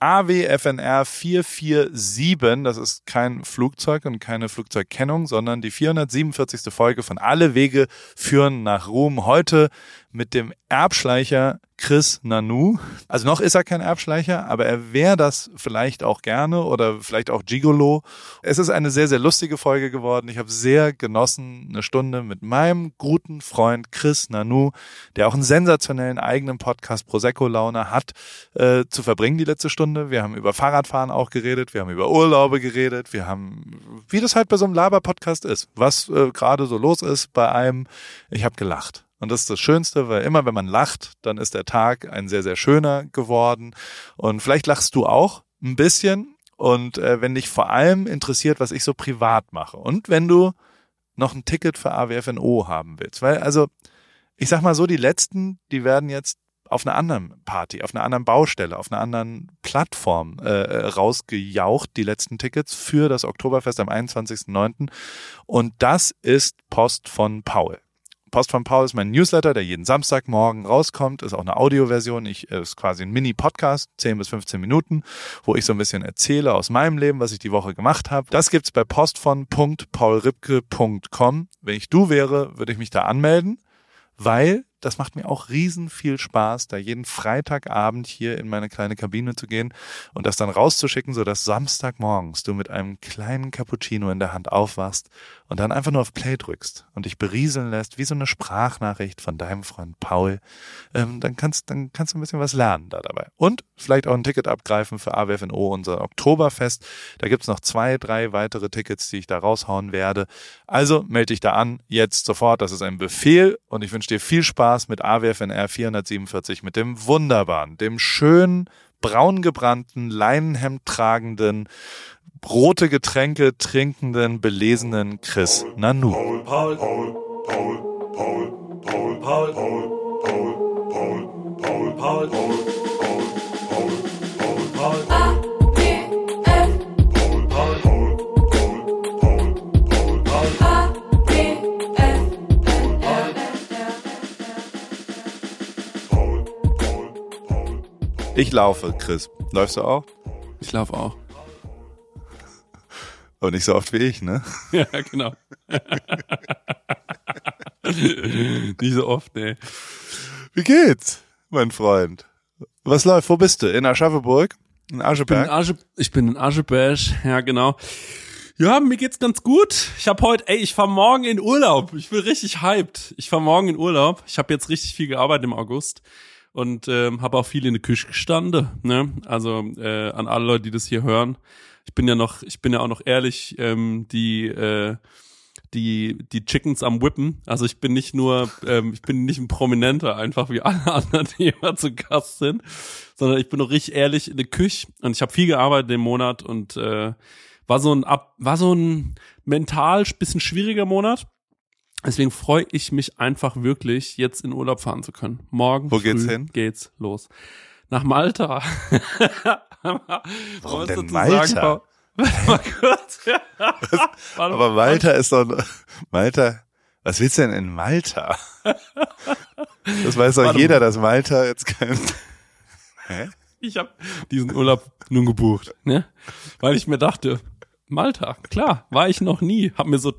AWFNR 447, das ist kein Flugzeug und keine Flugzeugkennung, sondern die 447. Folge von Alle Wege führen nach Ruhm. Heute mit dem Erbschleicher Chris Nanu. Also noch ist er kein Erbschleicher, aber er wäre das vielleicht auch gerne oder vielleicht auch Gigolo. Es ist eine sehr, sehr lustige Folge geworden. Ich habe sehr genossen, eine Stunde mit meinem guten Freund Chris Nanu, der auch einen sensationellen eigenen Podcast Prosecco Laune hat, äh, zu verbringen die letzte Stunde. Wir haben über Fahrradfahren auch geredet, wir haben über Urlaube geredet, wir haben, wie das halt bei so einem Laber-Podcast ist, was äh, gerade so los ist bei einem. Ich habe gelacht. Und das ist das Schönste, weil immer wenn man lacht, dann ist der Tag ein sehr, sehr schöner geworden. Und vielleicht lachst du auch ein bisschen. Und äh, wenn dich vor allem interessiert, was ich so privat mache. Und wenn du noch ein Ticket für AWFNO haben willst. Weil, also, ich sag mal so, die letzten, die werden jetzt auf einer anderen Party, auf einer anderen Baustelle, auf einer anderen Plattform äh, äh rausgejaucht, die letzten Tickets für das Oktoberfest am 21.09. Und das ist Post von Paul. Post von Paul ist mein Newsletter, der jeden Samstagmorgen rauskommt, ist auch eine Audioversion. Ich äh, ist quasi ein Mini-Podcast, 10 bis 15 Minuten, wo ich so ein bisschen erzähle aus meinem Leben, was ich die Woche gemacht habe. Das gibt's bei postvon.paulripke.com. Wenn ich du wäre, würde ich mich da anmelden, weil das macht mir auch riesen viel Spaß, da jeden Freitagabend hier in meine kleine Kabine zu gehen und das dann rauszuschicken, so dass Samstagmorgens du mit einem kleinen Cappuccino in der Hand aufwachst und dann einfach nur auf Play drückst und dich berieseln lässt, wie so eine Sprachnachricht von deinem Freund Paul, ähm, dann kannst, dann kannst du ein bisschen was lernen da dabei. Und vielleicht auch ein Ticket abgreifen für AWFNO, unser Oktoberfest. Da gibt's noch zwei, drei weitere Tickets, die ich da raushauen werde. Also melde dich da an, jetzt sofort. Das ist ein Befehl und ich wünsche dir viel Spaß mit AWFNR 447, mit dem wunderbaren, dem schönen, braun gebrannten, Leinenhemd tragenden, rote Getränke trinkenden, belesenen Chris Nanu. Paul, Paul, Paul, Paul, Paul, Paul, Paul, Paul, Paul, Paul, Paul, Paul. Ich laufe, Chris. Läufst du auch? Ich laufe auch. Aber nicht so oft wie ich, ne? Ja, genau. nicht so oft, ne. Wie geht's, mein Freund? Was läuft? Wo bist du? In Aschaffenburg? In Ascheberg? Ich bin in, Asche, ich bin in Ascheberg, ja genau. Ja, mir geht's ganz gut. Ich habe heute, ey, ich fahr morgen in Urlaub. Ich bin richtig hyped. Ich fahr morgen in Urlaub. Ich habe jetzt richtig viel gearbeitet im August und ähm, habe auch viel in der Küche gestanden. Ne? Also äh, an alle Leute, die das hier hören. Ich bin ja noch, ich bin ja auch noch ehrlich, ähm, die äh, die die Chickens am Whippen. Also ich bin nicht nur, ähm, ich bin nicht ein Prominenter einfach wie alle anderen, die immer zu Gast sind, sondern ich bin noch richtig ehrlich in der Küche und ich habe viel gearbeitet im Monat und äh, war so ein ab, war so ein mental bisschen schwieriger Monat Deswegen freue ich mich einfach wirklich, jetzt in Urlaub fahren zu können. Morgen Wo geht's hin? geht's los. Nach Malta. Warum denn Malta? Mal kurz. Aber Malta ist doch Malta. Was willst du denn in Malta? Das weiß doch jeder, dass Malta jetzt kein. Hä? Ich habe diesen Urlaub nun gebucht, ne? Weil ich mir dachte, Malta, klar, war ich noch nie. Hab mir so,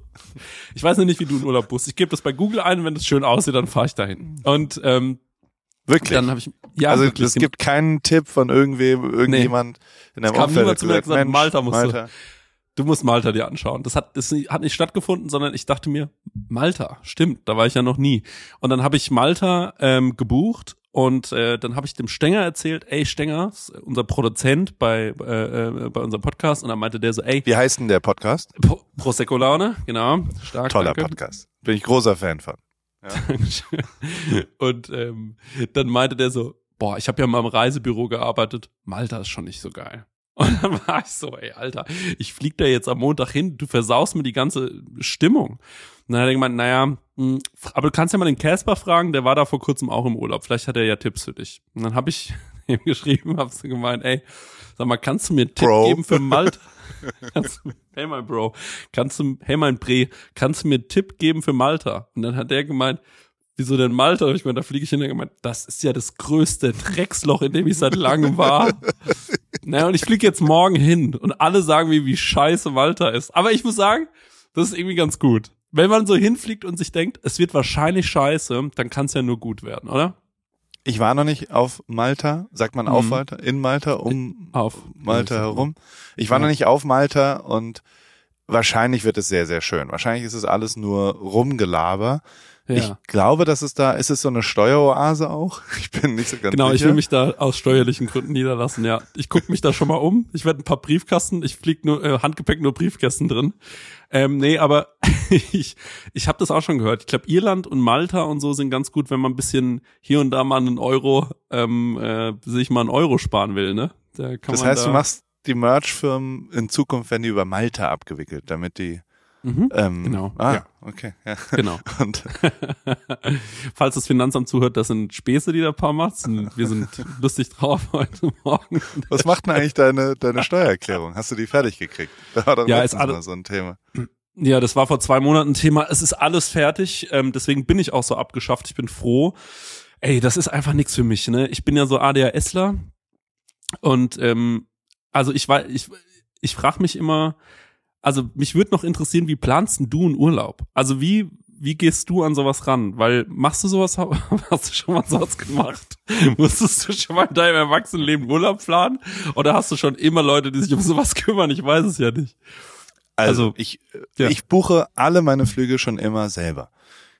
ich weiß noch nicht, wie du in Urlaub bist. Ich gebe das bei Google ein, wenn es schön aussieht, dann fahre ich dahin. Und ähm, wirklich. Dann habe ich, ja, also es gibt keinen Tipp von irgendwem, irgendjemand nee. in deinem es Umfeld. Niemand zu mir gesagt, Mensch, Malta musst Malta. du. Du musst Malta dir anschauen. Das hat, das hat nicht stattgefunden, sondern ich dachte mir, Malta, stimmt, da war ich ja noch nie. Und dann habe ich Malta ähm, gebucht und äh, dann habe ich dem Stenger erzählt, ey Stenger, unser Produzent bei äh, äh, bei unserem Podcast, und dann meinte der so, ey, wie heißt denn der Podcast? Pro Prosecco Laune, genau, stark. Toller danke. Podcast, bin ich großer Fan von. Ja. und ähm, dann meinte der so, boah, ich habe ja mal im Reisebüro gearbeitet, Malta ist schon nicht so geil. Und dann war ich so, ey, Alter, ich flieg da jetzt am Montag hin, du versaust mir die ganze Stimmung. Und dann hat er gemeint, naja, mh, hm, aber du kannst ja mal den Casper fragen, der war da vor kurzem auch im Urlaub. Vielleicht hat er ja Tipps für dich. Und dann habe ich ihm geschrieben, hab so gemeint, ey, sag mal, kannst du mir einen Tipp Bro. geben für Malta? hey mein Bro, kannst du, hey mein Bre, kannst du mir einen Tipp geben für Malta? Und dann hat der gemeint, wieso denn Malta? Ich meine, da fliege ich hin und gemeint, das ist ja das größte Drecksloch, in dem ich seit langem war. naja, und ich fliege jetzt morgen hin und alle sagen mir, wie scheiße Malta ist. Aber ich muss sagen, das ist irgendwie ganz gut. Wenn man so hinfliegt und sich denkt, es wird wahrscheinlich scheiße, dann kann es ja nur gut werden, oder? Ich war noch nicht auf Malta, sagt man auf Mhm. Malta, in Malta, um Auf Malta herum. Ich war Ja. noch nicht auf Malta und wahrscheinlich wird es sehr, sehr schön. Wahrscheinlich ist es alles nur Rumgelaber. Ich Ja. glaube, dass es da, ist es so eine Steueroase auch? Ich bin nicht so ganz Genau, ich sicher. will mich da aus steuerlichen Gründen niederlassen, ja. Ich gucke mich da schon mal um. Ich werde ein paar Briefkasten, ich flieg nur, äh, Handgepäck nur Briefkästen drin. Ähm, nee, aber ich, ich habe das auch schon gehört. Ich glaube, Irland und Malta und so sind ganz gut, wenn man ein bisschen hier und da mal einen Euro, ähm, äh, sich mal einen Euro sparen will, ne? Da kann das heißt, da, du machst die Merch-Firmen in Zukunft werden die über Malta abgewickelt, damit die Mhm, ähm, Genau, Ah, ja. okay. Ja. genau. Und Falls das Finanzamt zuhört, das sind Späße, die der Paar macht. Wir sind lustig drauf heute Morgen. was macht denn eigentlich deine, deine Steuererklärung? Hast du die fertig gekriegt? Da war doch Ja, ist alle- mal so ein Thema. Ja, das war vor zwei Monaten Thema. Es ist alles fertig, ähm, deswegen bin ich auch so abgeschafft. Ich bin froh. Ey, das ist einfach nichts für mich. Ne? Ich bin ja so ADHSler und ähm, also ich war, ich, ich frage mich immer, also mich würde noch interessieren, wie planst denn du einen Urlaub? Also wie wie gehst du an sowas ran? Weil machst du sowas, hast du schon mal sowas gemacht? Musstest du schon mal in deinem Erwachsenenleben Urlaub planen? Oder hast du schon immer Leute, die sich um sowas kümmern? Ich weiß es ja nicht. Also, Also, ich, ja. ich buche alle meine Flüge schon immer selber.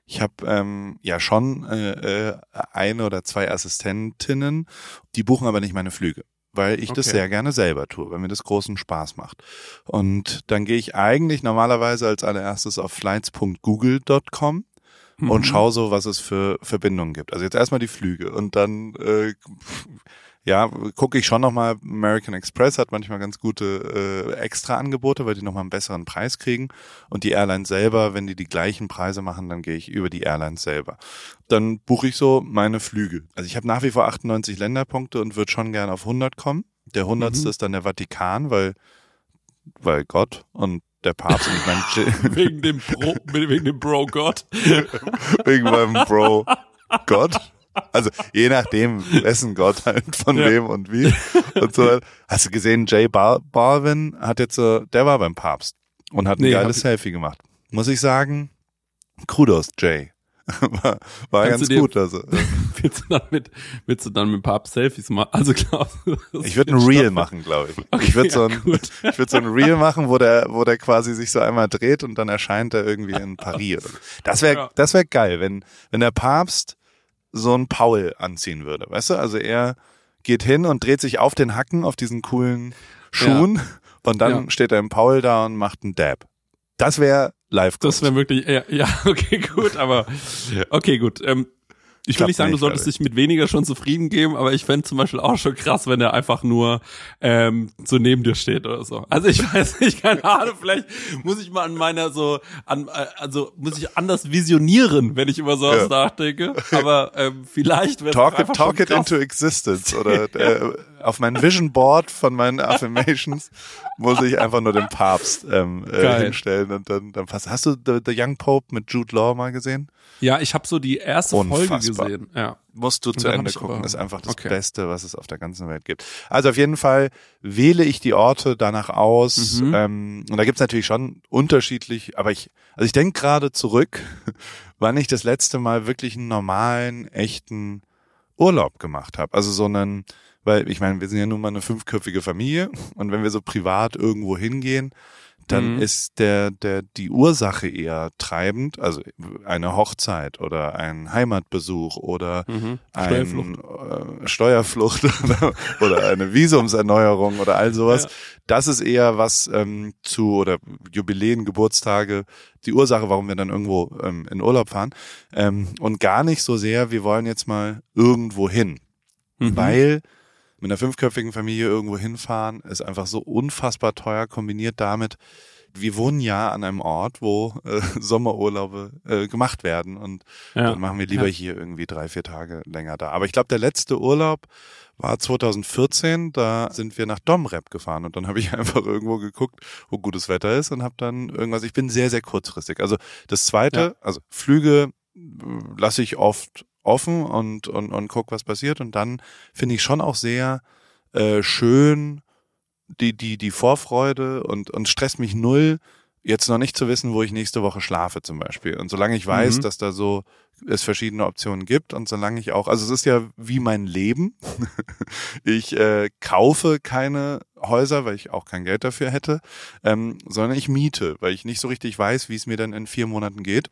Ich habe ähm, ja schon äh, äh, eine oder zwei Assistentinnen, die buchen aber nicht meine Flüge, weil ich das Okay. sehr gerne selber tue, weil mir das großen Spaß macht. Und dann gehe ich eigentlich normalerweise als allererstes auf flights.google.com Mhm. und schau so, was es für Verbindungen gibt. Also jetzt erstmal die Flüge und dann äh, ja, gucke ich schon nochmal, American Express hat manchmal ganz gute äh, Extra-Angebote, weil die nochmal einen besseren Preis kriegen. Und die Airlines selber, wenn die die gleichen Preise machen, dann gehe ich über die Airlines selber. Dann buche ich so meine Flüge. Also ich habe nach wie vor 98 Länderpunkte und würde schon gern auf 100 kommen. Der 100. Mhm. ist dann der Vatikan, weil, weil Gott und der Papst und ich meine, wegen dem Bro, wegen dem Bro Gott. wegen meinem Bro Gott. Also je nachdem, wessen Gott halt, von Ja. wem und wie. Und so. Hast du gesehen, Jay Bar Balvin hat jetzt so, der war beim Papst und hat ein Nee, geiles Selfie gemacht. Muss ich sagen, Kudos, Jay. war war ganz dir- gut. Also, Willst du dann mit, willst du dann mit Papst Selfies machen? Also glaubst du, ich würde ein Reel stattfinden? machen, glaube ich. Okay, ich würde so ja, ein, gut. ich würde so ein Reel machen, wo der, wo der quasi sich so einmal dreht und dann erscheint er irgendwie in Paris. Das wäre, Ja. das wäre geil, wenn, wenn der Papst so einen Paul anziehen würde, weißt du? Also er geht hin und dreht sich auf den Hacken auf diesen coolen Schuhen und dann Ja. steht er im Paul da und macht einen Dab. Das wäre live Das wäre wirklich, ja, ja, okay, gut, aber okay, gut. Ähm, ich will nicht sagen, du solltest dich mit weniger schon zufrieden geben, aber ich fänd zum Beispiel auch schon krass, wenn er einfach nur ähm, so neben dir steht oder so. Also ich weiß nicht, keine Ahnung, vielleicht muss ich mal an meiner so, an, äh, also muss ich anders visionieren, wenn ich über sowas Ja. nachdenke. Aber ähm, vielleicht wäre Talk it, talk it into existence oder äh, auf mein Vision Board von meinen Affirmations muss ich einfach nur den Papst ähm, äh, hinstellen und dann, dann passt. Hast du The, The Young Pope mit Jude Law mal gesehen? Ja, ich habe so die erste Folge Unfassbar. gesehen. Ja. Musst du zu Ende gucken. aber- Ist einfach das okay. Beste, was es auf der ganzen Welt gibt. Also auf jeden Fall wähle ich die Orte danach aus. Mhm. Ähm, und da gibt's natürlich schon unterschiedlich, aber ich, also ich denke gerade zurück, wann ich das letzte Mal wirklich einen normalen, echten Urlaub gemacht habe. Also so einen, weil ich meine, wir sind ja nun mal eine fünfköpfige Familie und wenn wir so privat irgendwo hingehen, dann Mhm. ist der, der, die Ursache eher treibend, also eine Hochzeit oder ein Heimatbesuch oder Mhm. ein, äh, Steuerflucht oder, oder eine Visumserneuerung oder all sowas. Ja. Das ist eher was ähm, zu oder Jubiläen, Geburtstage, die Ursache, warum wir dann irgendwo ähm, in Urlaub fahren. Ähm, und gar nicht so sehr, wir wollen jetzt mal irgendwo hin. Mhm. Weil mit einer fünfköpfigen Familie irgendwo hinfahren ist einfach so unfassbar teuer, kombiniert damit, wir wohnen ja an einem Ort, wo äh, Sommerurlaube äh, gemacht werden und ja. dann machen wir lieber Ja. hier irgendwie drei, vier Tage länger da. Aber ich glaube, der letzte Urlaub war 2014, da sind wir nach Domrep gefahren und dann habe ich einfach irgendwo geguckt, wo gutes Wetter ist und habe dann irgendwas, ich bin sehr, sehr kurzfristig. Also das zweite, Ja. also Flüge äh, lasse ich oft offen und, und, und guck, was passiert und dann finde ich schon auch sehr äh, schön die, die, die Vorfreude und, und stresst mich null, jetzt noch nicht zu wissen, wo ich nächste Woche schlafe zum Beispiel. Und solange ich weiß, Mhm. dass da so es verschiedene Optionen gibt und solange ich auch, also es ist ja wie mein Leben. ich äh, kaufe keine Häuser, weil ich auch kein Geld dafür hätte, ähm, sondern ich miete, weil ich nicht so richtig weiß, wie es mir dann in vier Monaten geht.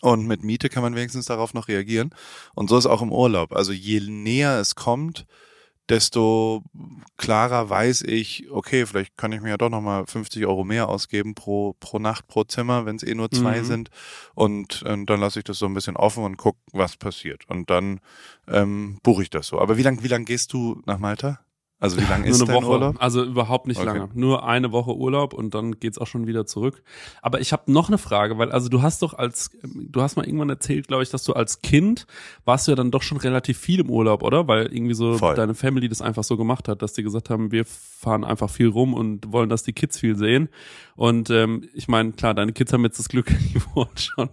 Und mit Miete kann man wenigstens darauf noch reagieren. Und so ist auch im Urlaub. Also je näher es kommt, desto klarer weiß ich, okay, vielleicht kann ich mir ja doch nochmal 50 Euro mehr ausgeben pro, pro Nacht, pro Zimmer, wenn es eh nur zwei Mhm. sind. Und ähm, dann lasse ich das so ein bisschen offen und guck, was passiert. Und dann ähm, buche ich das so. Aber wie lang, wie lang gehst du nach Malta? Also wie lang Nur ist eine dein Woche. Urlaub? Also überhaupt nicht Okay. lange. Nur eine Woche Urlaub und dann geht's auch schon wieder zurück. Aber ich habe noch eine Frage, weil also du hast doch als du hast mal irgendwann erzählt, glaube ich, dass du als Kind warst du ja dann doch schon relativ viel im Urlaub, oder? Weil irgendwie so Voll. deine Family das einfach so gemacht hat, dass die gesagt haben, wir fahren einfach viel rum und wollen, dass die Kids viel sehen. Und ähm, ich meine, klar, deine Kids haben jetzt das Glück, die wohnen schon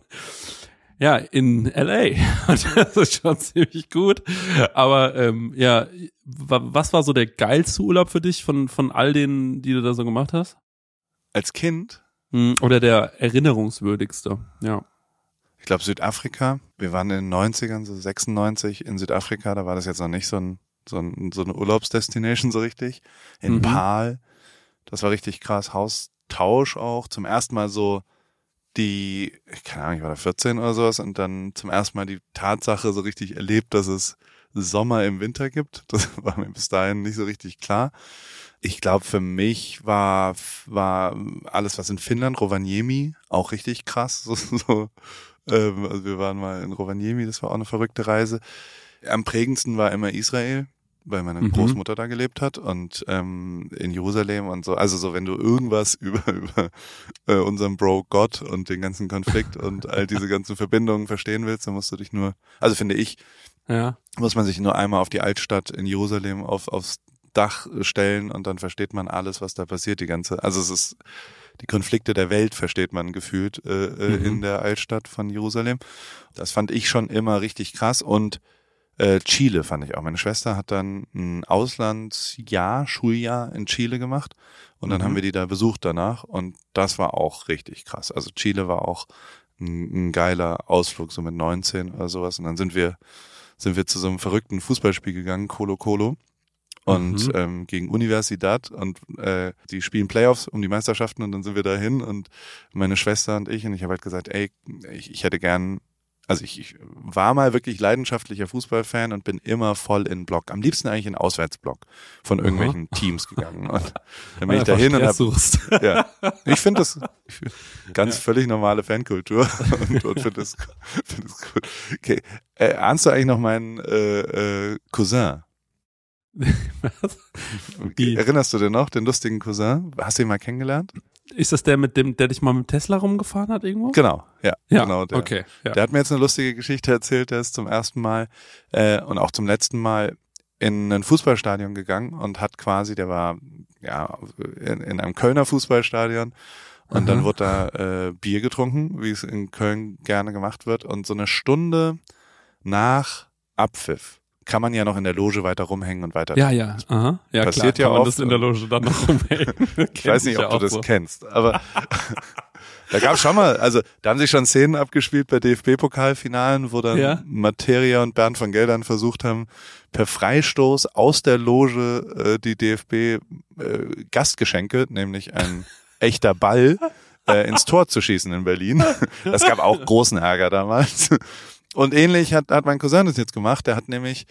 ja, in LA. Und das ist schon ziemlich gut. Aber ähm, ja, wa- was war so der geilste Urlaub für dich von, von all denen, die du da so gemacht hast? Als Kind Hm, Oder der erinnerungswürdigste? Ja. Ich glaube Südafrika. Wir waren in den 90ern, so 96 in Südafrika. Da war das jetzt noch nicht so ein so, ein, so eine Urlaubsdestination so richtig. In Mhm. Paal. Das war richtig krass. Haustausch auch. Zum ersten Mal so die, keine Ahnung, ich war da 14 oder sowas und dann zum ersten Mal die Tatsache so richtig erlebt, dass es Sommer im Winter gibt. Das war mir bis dahin nicht so richtig klar. Ich glaube, für mich war, war alles, was in Finnland, Rovaniemi, auch richtig krass. So, so, ähm, also wir waren mal in Rovaniemi, das war auch eine verrückte Reise. Am prägendsten war immer Israel, weil meine Mhm. Großmutter da gelebt hat und ähm, in Jerusalem und so. Also so, wenn du irgendwas über, über äh, unseren Bro Gott und den ganzen Konflikt und all diese ganzen Verbindungen verstehen willst, dann musst du dich nur, also finde ich, Ja. muss man sich nur einmal auf die Altstadt in Jerusalem auf, aufs Dach stellen und dann versteht man alles, was da passiert, die ganze, also es ist, die Konflikte der Welt versteht man gefühlt äh, äh, Mhm. in der Altstadt von Jerusalem. Das fand ich schon immer richtig krass und äh, Chile fand ich auch. Meine Schwester hat dann ein Auslandsjahr, Schuljahr in Chile gemacht und dann Mhm. haben wir die da besucht danach und das war auch richtig krass. Also Chile war auch ein, ein geiler Ausflug, so mit 19 oder sowas und dann sind wir sind wir zu so einem verrückten Fußballspiel gegangen, Colo Colo. Und Mhm. ähm, gegen Universidad und äh, die spielen Playoffs um die Meisterschaften und dann sind wir dahin und meine Schwester und ich und ich habe halt gesagt, ey, ich, ich hätte gern, also ich, ich war mal wirklich leidenschaftlicher Fußballfan und bin immer voll in Block, am liebsten eigentlich in Auswärtsblock von irgendwelchen Teams gegangen und dann bin ich Einfach dahin und hab, suchst. ja, ich finde das ich find ganz völlig normale Fankultur und, und finde das, find das gut. Okay, äh, ahnst du eigentlich noch meinen äh, äh, Cousin? Was? Erinnerst du den noch, den lustigen Cousin? Hast du ihn mal kennengelernt? Ist das der mit dem, der dich mal mit Tesla rumgefahren hat irgendwo? Genau, ja, Ja, genau. Der. okay. Ja. Der hat mir jetzt eine lustige Geschichte erzählt. Der ist zum ersten Mal äh, und auch zum letzten Mal in ein Fußballstadion gegangen und hat quasi, der war ja in, in einem Kölner Fußballstadion und dann wurde da äh, Bier getrunken, wie es in Köln gerne gemacht wird. Und so eine Stunde nach Abpfiff kann man ja noch in der Loge weiter rumhängen und weiter Ja, ja. Aha. Ja, Passiert klar, ja oft das in der Loge dann noch rumhängen. Ich weiß nicht, ob du das kennst, aber da gab schon mal, also da haben sich schon Szenen abgespielt bei DFB-Pokalfinalen, wo dann Ja. Materia und Bernd von Geldern versucht haben, per Freistoß aus der Loge äh, die DFB-Gastgeschenke, nämlich ein echter Ball, äh, ins Tor zu schießen in Berlin. Das gab auch großen Ärger damals. Und ähnlich hat, hat mein Cousin das jetzt gemacht. Der hat nämlich,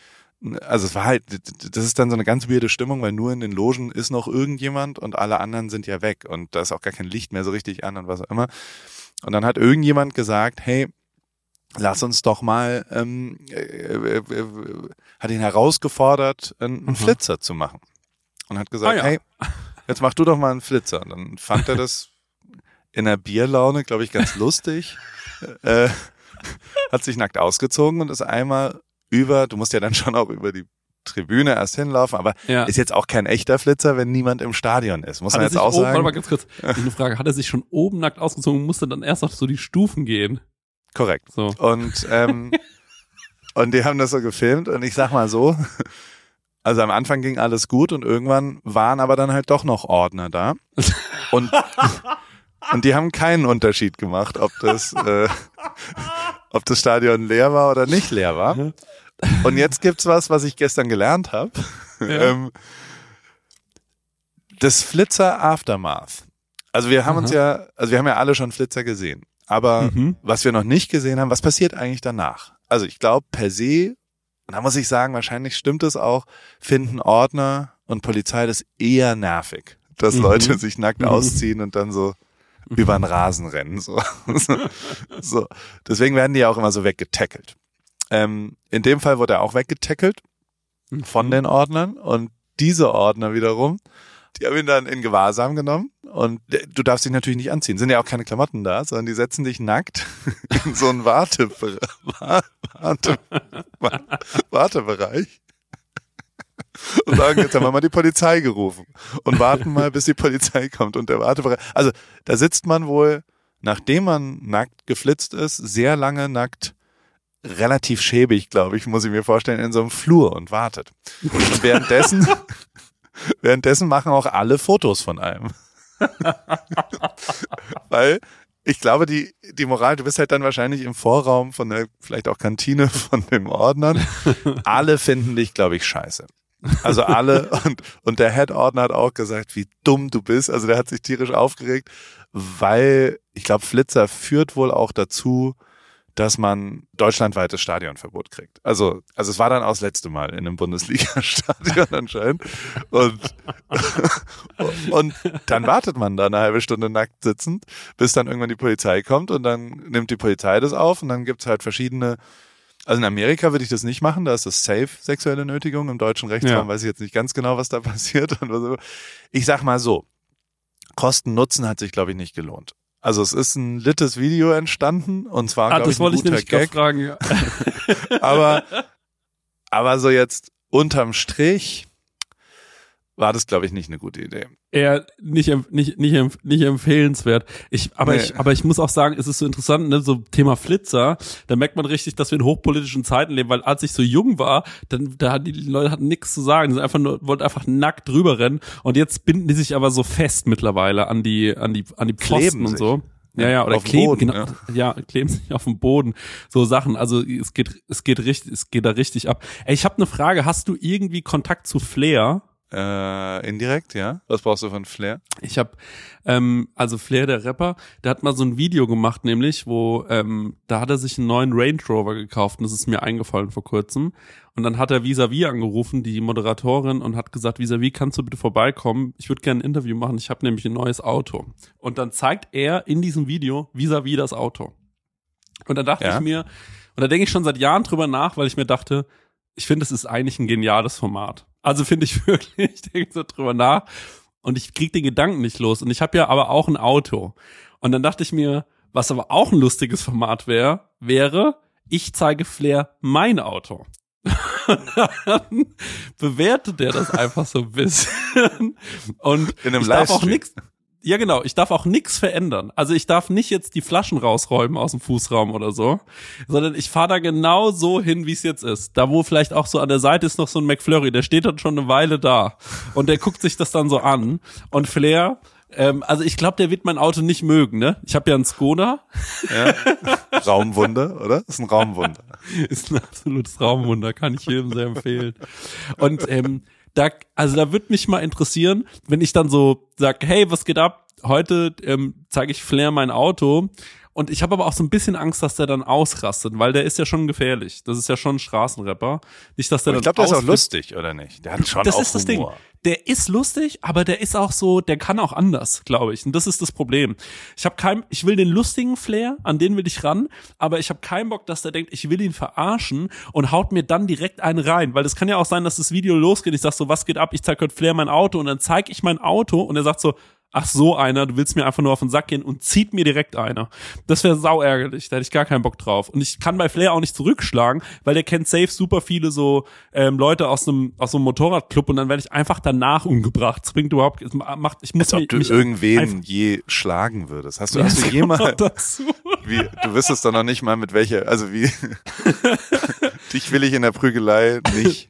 also es war halt, das ist dann so eine ganz weirde Stimmung, weil nur in den Logen ist noch irgendjemand und alle anderen sind ja weg und da ist auch gar kein Licht mehr so richtig an und was auch immer. Und dann hat irgendjemand gesagt, hey, lass uns doch mal, ähm, äh, äh, äh, hat ihn herausgefordert, einen, Mhm. Flitzer zu machen. Und hat gesagt, Ah, ja. hey, jetzt mach du doch mal einen Flitzer. Und dann fand er das in der Bierlaune, glaube ich, ganz lustig. äh, hat sich nackt ausgezogen und ist einmal über, du musst ja dann schon auch über die Tribüne erst hinlaufen, aber Ja. ist jetzt auch kein echter Flitzer, wenn niemand im Stadion ist. Muss Hat man jetzt auch oben, sagen. warte mal ganz kurz, eine Frage, hat er sich schon oben nackt ausgezogen und musste dann erst auf so die Stufen gehen? Korrekt. So. Und, ähm, und die haben das so gefilmt und ich sag mal so, Also am Anfang ging alles gut und irgendwann waren aber dann halt doch noch Ordner da. Und, und die haben keinen Unterschied gemacht, ob das, äh, ob das Stadion leer war oder nicht leer war. Und jetzt gibt's was, was ich gestern gelernt habe. Ja. Ähm, das Flitzer Aftermath. Also wir haben uns Aha. ja, also wir haben ja alle schon Flitzer gesehen. Aber Mhm. was wir noch nicht gesehen haben, was passiert eigentlich danach? Also ich glaube per se, und da muss ich sagen, wahrscheinlich stimmt es auch, finden Ordner und Polizei das eher nervig, dass Mhm. Leute sich nackt Mhm. ausziehen und dann so über den Rasen rennen. So. so. Deswegen werden die ja auch immer so weggetackelt. Ähm, in dem Fall wurde er auch weggetackelt von den Ordnern und diese Ordner wiederum, die haben ihn dann in Gewahrsam genommen und du darfst dich natürlich nicht anziehen. Sind ja auch keine Klamotten da, sondern die setzen dich nackt in so einen Warte, Warte, Wartebereich und sagen, jetzt haben wir mal die Polizei gerufen und warten mal, bis die Polizei kommt und der Wartebereich. Also da sitzt man wohl, nachdem man nackt geflitzt ist, sehr lange nackt relativ schäbig, glaube ich, muss ich mir vorstellen, in so einem Flur und wartet. Und währenddessen, währenddessen machen auch alle Fotos von einem. Weil ich glaube, die, die Moral, du bist halt dann wahrscheinlich im Vorraum von der, vielleicht auch Kantine von den Ordnern. Alle finden dich, glaube ich, scheiße. Also alle und, und der Head-Ordner hat auch gesagt, wie dumm du bist. Also der hat sich tierisch aufgeregt, weil ich glaube, Flitzer führt wohl auch dazu, dass man deutschlandweites Stadionverbot kriegt. Also, also es war dann auch das letzte Mal in einem Bundesliga-Stadion anscheinend. Und, und dann wartet man da eine halbe Stunde nackt sitzend, bis dann irgendwann die Polizei kommt und dann nimmt die Polizei das auf und dann gibt's halt verschiedene also in Amerika würde ich das nicht machen, da ist das safe sexuelle Nötigung. Im deutschen Rechtsraum Ja. weiß ich jetzt nicht ganz genau, was da passiert. Ich sag mal so, Kosten-Nutzen hat sich, glaube ich, nicht gelohnt. Also es ist ein littes Video entstanden und zwar, Ah, glaube das ich, ein wollte ich guter gerade Gag. fragen. Ja. Aber, aber so jetzt unterm Strich war das, glaube ich, nicht eine gute Idee. eher nicht, nicht, nicht, nicht empfehlenswert. Ich, aber Nee. ich, aber ich muss auch sagen, es ist so interessant, ne, so Thema Flitzer, da merkt man richtig, dass wir in hochpolitischen Zeiten leben, weil als ich so jung war, dann, da die Leute hatten nichts zu sagen, die sind einfach nur, wollten einfach nackt drüber rennen und jetzt binden die sich aber so fest mittlerweile an die, an die, an die Pfosten Kleben und so. Ja, ja, oder kleben, Boden, genau, ja. kleben sich auf dem Boden, so Sachen. Also es geht, es geht richtig, es geht da richtig ab. Ey, ich habe eine Frage. Hast du irgendwie Kontakt zu Flair? Äh, indirekt, ja. Was brauchst du von Flair? Ich habe, ähm, also Flair, der Rapper, der hat mal so ein Video gemacht, nämlich, wo, ähm, da hat er sich einen neuen Range Rover gekauft und das ist mir eingefallen vor kurzem. Und dann hat er Visavi angerufen, die Moderatorin, und hat gesagt, Visavi, kannst du bitte vorbeikommen? Ich würde gerne ein Interview machen, ich habe nämlich ein neues Auto. Und dann zeigt er in diesem Video Visavi das Auto. Und da dachte Ja. ich mir, und da denke ich schon seit Jahren drüber nach, weil ich mir dachte, ich finde, es ist eigentlich ein geniales Format. Also finde ich wirklich, ich denke so drüber nach und ich krieg den Gedanken nicht los. Und ich habe ja aber auch ein Auto. Und dann dachte ich mir, was aber auch ein lustiges Format wäre, wäre, ich zeige Flair mein Auto. dann bewertet er das einfach so ein bisschen. Und In einem ich darf auch Livestream. Ja, genau. Ich darf auch nix verändern. Also ich darf nicht jetzt die Flaschen rausräumen aus dem Fußraum oder so, sondern ich fahre da genau so hin, wie es jetzt ist. Da, wo vielleicht auch so an der Seite ist noch so ein McFlurry, der steht dann schon eine Weile da und der guckt sich das dann so an. Und Flair, ähm, also ich glaube, der wird mein Auto nicht mögen, ne? Ich habe ja einen Skoda, Ja. Raumwunder, oder? Ist ein Raumwunder. ist ein absolutes Raumwunder, kann ich jedem sehr empfehlen. Und ähm, da, also da würde mich mal interessieren, wenn ich dann so sag, hey, was geht ab? Heute ähm, zeige ich Flair mein Auto. Und ich habe aber auch so ein bisschen Angst, dass der dann ausrastet, weil der ist ja schon gefährlich. Das ist ja schon ein Straßenrapper. Nicht, dass der Aber ich dann glaube, der ist auch lustig, oder nicht? Der hat schon Das auch ist das Humor. Ding. Der ist lustig, aber der ist auch so, der kann auch anders, glaube ich. Und das ist das Problem. Ich habe kein, ich will den lustigen Flair, an den will ich ran, aber ich habe keinen Bock, dass der denkt, ich will ihn verarschen und haut mir dann direkt einen rein, weil das kann ja auch sein, dass das Video losgeht. Ich sag so, was geht ab? Ich zeig heute Flair mein Auto und dann zeig ich mein Auto und er sagt so, ach so einer, du willst mir einfach nur auf den Sack gehen und zieht mir direkt einer. Das wäre sau ärgerlich, da hätte ich gar keinen Bock drauf. Und ich kann bei Flair auch nicht zurückschlagen, weil der kennt safe super viele so ähm, Leute aus einem aus so einem Motorradclub und dann werde ich einfach danach umgebracht. Das bringt überhaupt, macht, ich muss Als ob mich, du mich irgendwen je schlagen würdest. Hast du, hast du das jemals, wie, du wüsstest doch noch nicht mal mit welcher, also wie, dich will ich in der Prügelei nicht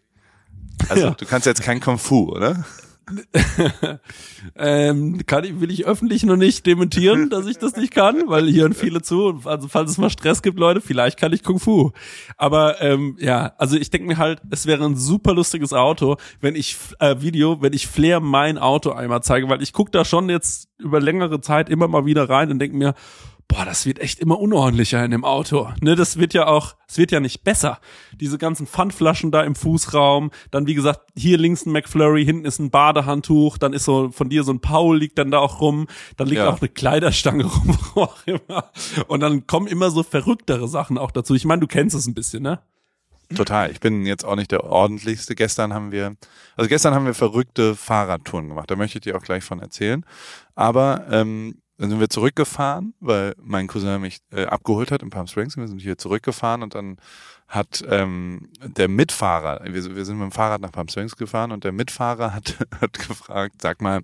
Also ja. du kannst jetzt kein Kung Fu, oder? ähm, kann ich, will ich öffentlich noch nicht dementieren, dass ich das nicht kann, weil hier hören viele zu. Also falls es mal Stress gibt, Leute, vielleicht kann ich Kung Fu. Aber ähm, ja, also ich denke mir halt, es wäre ein super lustiges Auto, wenn ich äh, Video, wenn ich Flair mein Auto einmal zeige, weil ich gucke da schon jetzt über längere Zeit immer mal wieder rein und denke mir, boah, das wird echt immer unordentlicher in dem Auto. Ne, das wird ja auch, es wird ja nicht besser. Diese ganzen Pfandflaschen da im Fußraum, dann wie gesagt, hier links ein McFlurry, hinten ist ein Badehandtuch, dann ist so von dir so ein Paul liegt dann da auch rum, dann liegt ja. auch eine Kleiderstange rum, wo auch immer. Und dann kommen immer so verrücktere Sachen auch dazu. Ich meine, du kennst es ein bisschen, ne? Total. Ich bin jetzt auch nicht der ordentlichste. Gestern haben wir, also gestern haben wir verrückte Fahrradtouren gemacht. Da möchte ich dir auch gleich von erzählen. Aber ähm, dann sind wir zurückgefahren, weil mein Cousin mich äh, abgeholt hat in Palm Springs. Wir sind hier zurückgefahren und dann hat ähm, der Mitfahrer, wir, wir sind mit dem Fahrrad nach Palm Springs gefahren und der Mitfahrer hat, hat gefragt, sag mal,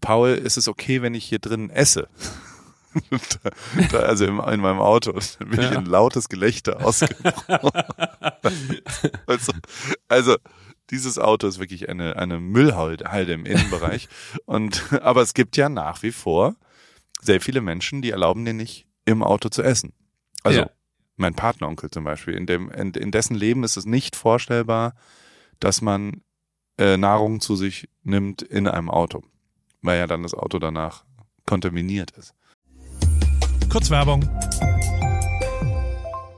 Paul, ist es okay, wenn ich hier drinnen esse? da, da, also im, in meinem Auto ist bin ja. ich ein lautes Gelächter ausgebrochen. also, also dieses Auto ist wirklich eine, eine Müllhalde im Innenbereich. Und, aber es gibt ja nach wie vor sehr viele Menschen, die erlauben dir nicht, im Auto zu essen. Also ja. mein Partneronkel zum Beispiel, in, dem, in, in dessen Leben ist es nicht vorstellbar, dass man äh, Nahrung zu sich nimmt in einem Auto, weil ja dann das Auto danach kontaminiert ist. Kurzwerbung.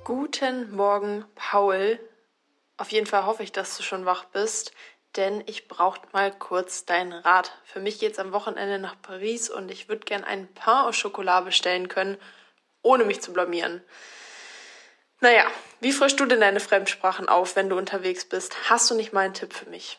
Guten Morgen, Paul. Auf jeden Fall hoffe ich, dass du schon wach bist denn ich brauche mal kurz deinen Rat. Für mich geht's am Wochenende nach Paris und ich würde gern einen Pain au Chocolat bestellen können, ohne mich zu blamieren. Naja, wie frischst du denn deine Fremdsprachen auf, wenn du unterwegs bist? Hast du nicht mal einen Tipp für mich?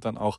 dort dann auch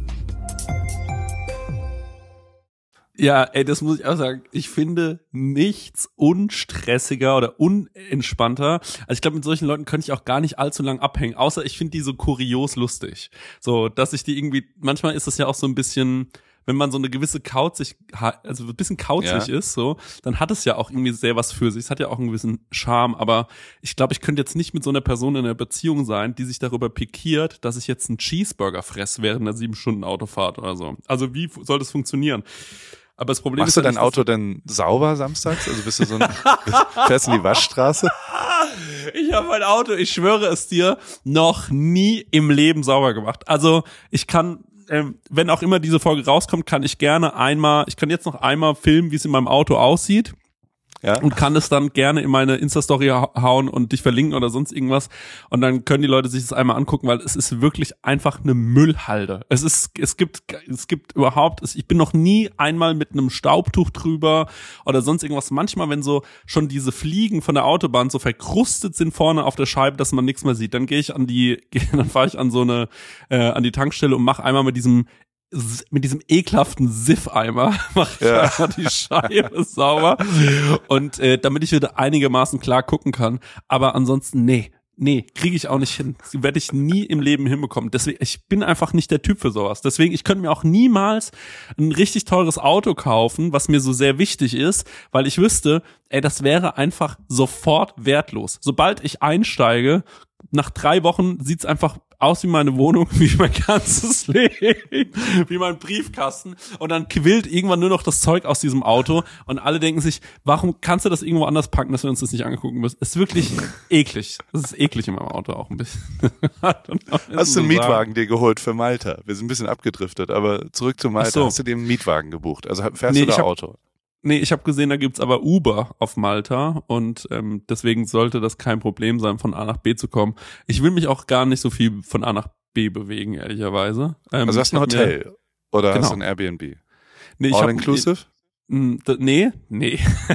Ja, ey, das muss ich auch sagen. Ich finde nichts unstressiger oder unentspannter. Also ich glaube, mit solchen Leuten könnte ich auch gar nicht allzu lang abhängen, außer ich finde die so kurios lustig. So, dass ich die irgendwie, manchmal ist das ja auch so ein bisschen, wenn man so eine gewisse kauzig, also ein bisschen kauzig Ja. ist, so, dann hat es ja auch irgendwie sehr was für sich. Es hat ja auch einen gewissen Charme, aber ich glaube, ich könnte jetzt nicht mit so einer Person in einer Beziehung sein, die sich darüber pikiert, dass ich jetzt einen Cheeseburger fress während einer sieben Stunden Autofahrt oder so. Also wie soll das funktionieren? Aber das Problem Machst ist du ja dein Auto denn sauber samstags? Also bist du so ein, fährst in die Waschstraße? Ich habe mein Auto, ich schwöre es dir, noch nie im Leben sauber gemacht. Also ich kann, ähm, wenn auch immer diese Folge rauskommt, kann ich gerne einmal, ich kann jetzt noch einmal filmen, wie es in meinem Auto aussieht Ja. und kann es dann gerne in meine Insta-Story hau- hauen und dich verlinken oder sonst irgendwas. Und dann können die Leute sich das einmal angucken, weil es ist wirklich einfach eine Müllhalde. Es ist, es gibt, es gibt überhaupt, ich bin noch nie einmal mit einem Staubtuch drüber oder sonst irgendwas. Manchmal, wenn so schon diese Fliegen von der Autobahn so verkrustet sind vorne auf der Scheibe, dass man nichts mehr sieht, dann gehe ich an die, dann fahre ich an so eine, äh, an die Tankstelle und mache einmal mit diesem mit diesem ekelhaften Siff-Eimer mache ich Ja. einfach die Scheibe sauber und äh, damit ich wieder einigermaßen klar gucken kann. Aber ansonsten, nee, nee, kriege ich auch nicht hin. Das werde ich nie im Leben hinbekommen. Deswegen, ich bin einfach nicht der Typ für sowas. Deswegen, ich könnte mir auch niemals ein richtig teures Auto kaufen, was mir so sehr wichtig ist, weil ich wüsste, ey, das wäre einfach sofort wertlos. Sobald ich einsteige, nach drei Wochen sieht's einfach aus wie meine Wohnung, wie mein ganzes Leben, wie mein Briefkasten. Und dann quillt irgendwann nur noch das Zeug aus diesem Auto und alle denken sich, warum kannst du das irgendwo anders packen, dass wir uns das nicht angucken müssen? Es ist wirklich eklig. Es ist eklig in meinem Auto auch ein bisschen. Hast du einen Mietwagen dir geholt für Malta? Wir sind ein bisschen abgedriftet, aber zurück zu Malta. So. Hast du dir einen Mietwagen gebucht? Also fährst Nee, du da hab- Auto? Nee, ich habe gesehen, da gibt's aber Uber auf Malta und ähm, deswegen sollte das kein Problem sein, von A nach B zu kommen. Ich will mich auch gar nicht so viel von A nach B bewegen, ehrlicherweise. Ähm, Also hast du ein hab mir- Hotel? Oder Genau. hast du ein Airbnb? Nee, ich All hab- inclusive? Nee, nee.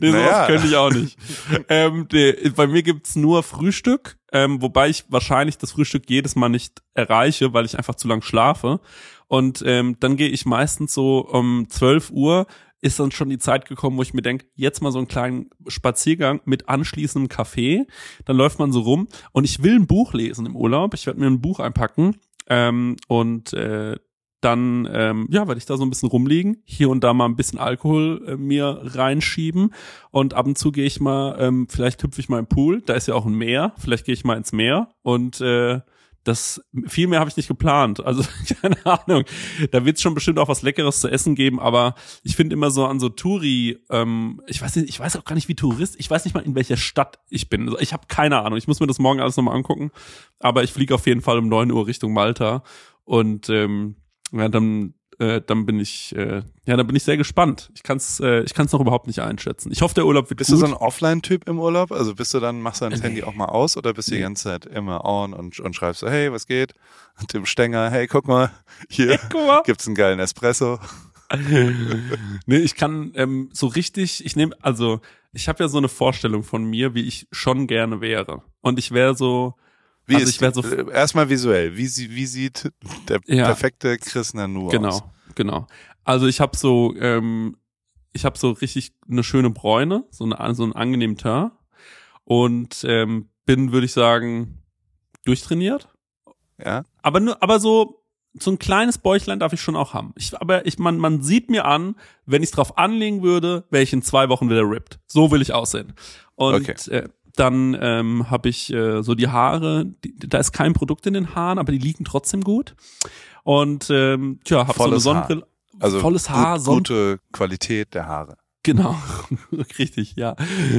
nee, sowas Naja. könnte ich auch nicht. ähm, nee, bei mir gibt's nur Frühstück, ähm, wobei ich wahrscheinlich das Frühstück jedes Mal nicht erreiche, weil ich einfach zu lang schlafe. Und ähm, dann gehe ich meistens so um 12 Uhr, ist dann schon die Zeit gekommen, wo ich mir denke, jetzt mal so einen kleinen Spaziergang mit anschließendem Kaffee. Dann läuft man so rum und ich will ein Buch lesen im Urlaub. Ich werde mir ein Buch einpacken. Ähm, und äh, dann ähm, ja, werde ich da so ein bisschen rumliegen, hier und da mal ein bisschen Alkohol äh, mir reinschieben. Und ab und zu gehe ich mal, ähm, vielleicht hüpfe ich mal im Pool, da ist ja auch ein Meer, vielleicht gehe ich mal ins Meer. Und äh, das viel mehr habe ich nicht geplant. Also keine Ahnung. Da wird es schon bestimmt auch was Leckeres zu essen geben, aber ich finde immer so an so Touri, ähm, ich weiß nicht, ich weiß auch gar nicht wie Tourist, ich weiß nicht mal in welcher Stadt ich bin. Also ich habe keine Ahnung. Ich muss mir das morgen alles nochmal angucken. Aber ich fliege auf jeden Fall um 9 Uhr Richtung Malta und ähm, ja, dann äh, dann bin ich äh, ja, dann bin ich sehr gespannt. Ich kann's äh, ich kann's noch überhaupt nicht einschätzen. Ich hoffe, der Urlaub wird Bist gut. du so ein Offline-Typ im Urlaub? Also bist du dann, machst du dein Nee. Handy auch mal aus oder bist du die Nee. ganze Zeit immer on und, und schreibst so, hey, was geht? Und dem Stänger, hey, guck mal, hier Guck mal. gibt's einen geilen Espresso. nee, ich kann ähm, so richtig, ich nehme, also ich habe ja so eine Vorstellung von mir, wie ich schon gerne wäre. Und ich wäre so, Wie Also ist ich wär so- erstmal visuell, wie, wie sieht der Ja. perfekte Chris Nanu genau, aus? genau. Also ich habe so, ähm, ich habe so richtig eine schöne Bräune, so, eine, so einen angenehmen Teint und ähm, bin, würde ich sagen, durchtrainiert. Ja? Aber nur, aber so, so ein kleines Bäuchlein darf ich schon auch haben. Ich, aber ich, man, man sieht mir an, wenn ich es drauf anlegen würde, wäre ich in zwei Wochen wieder ripped. So will ich aussehen. Und Okay. äh, dann ähm, habe ich äh, so die Haare, die, da ist kein Produkt in den Haaren, aber die liegen trotzdem gut. Und ähm, tja, habe so eine Volles Haar. Sonnenbrille. Also volles Haar, gut, Sonnen gute Qualität der Haare. Genau, richtig, ja.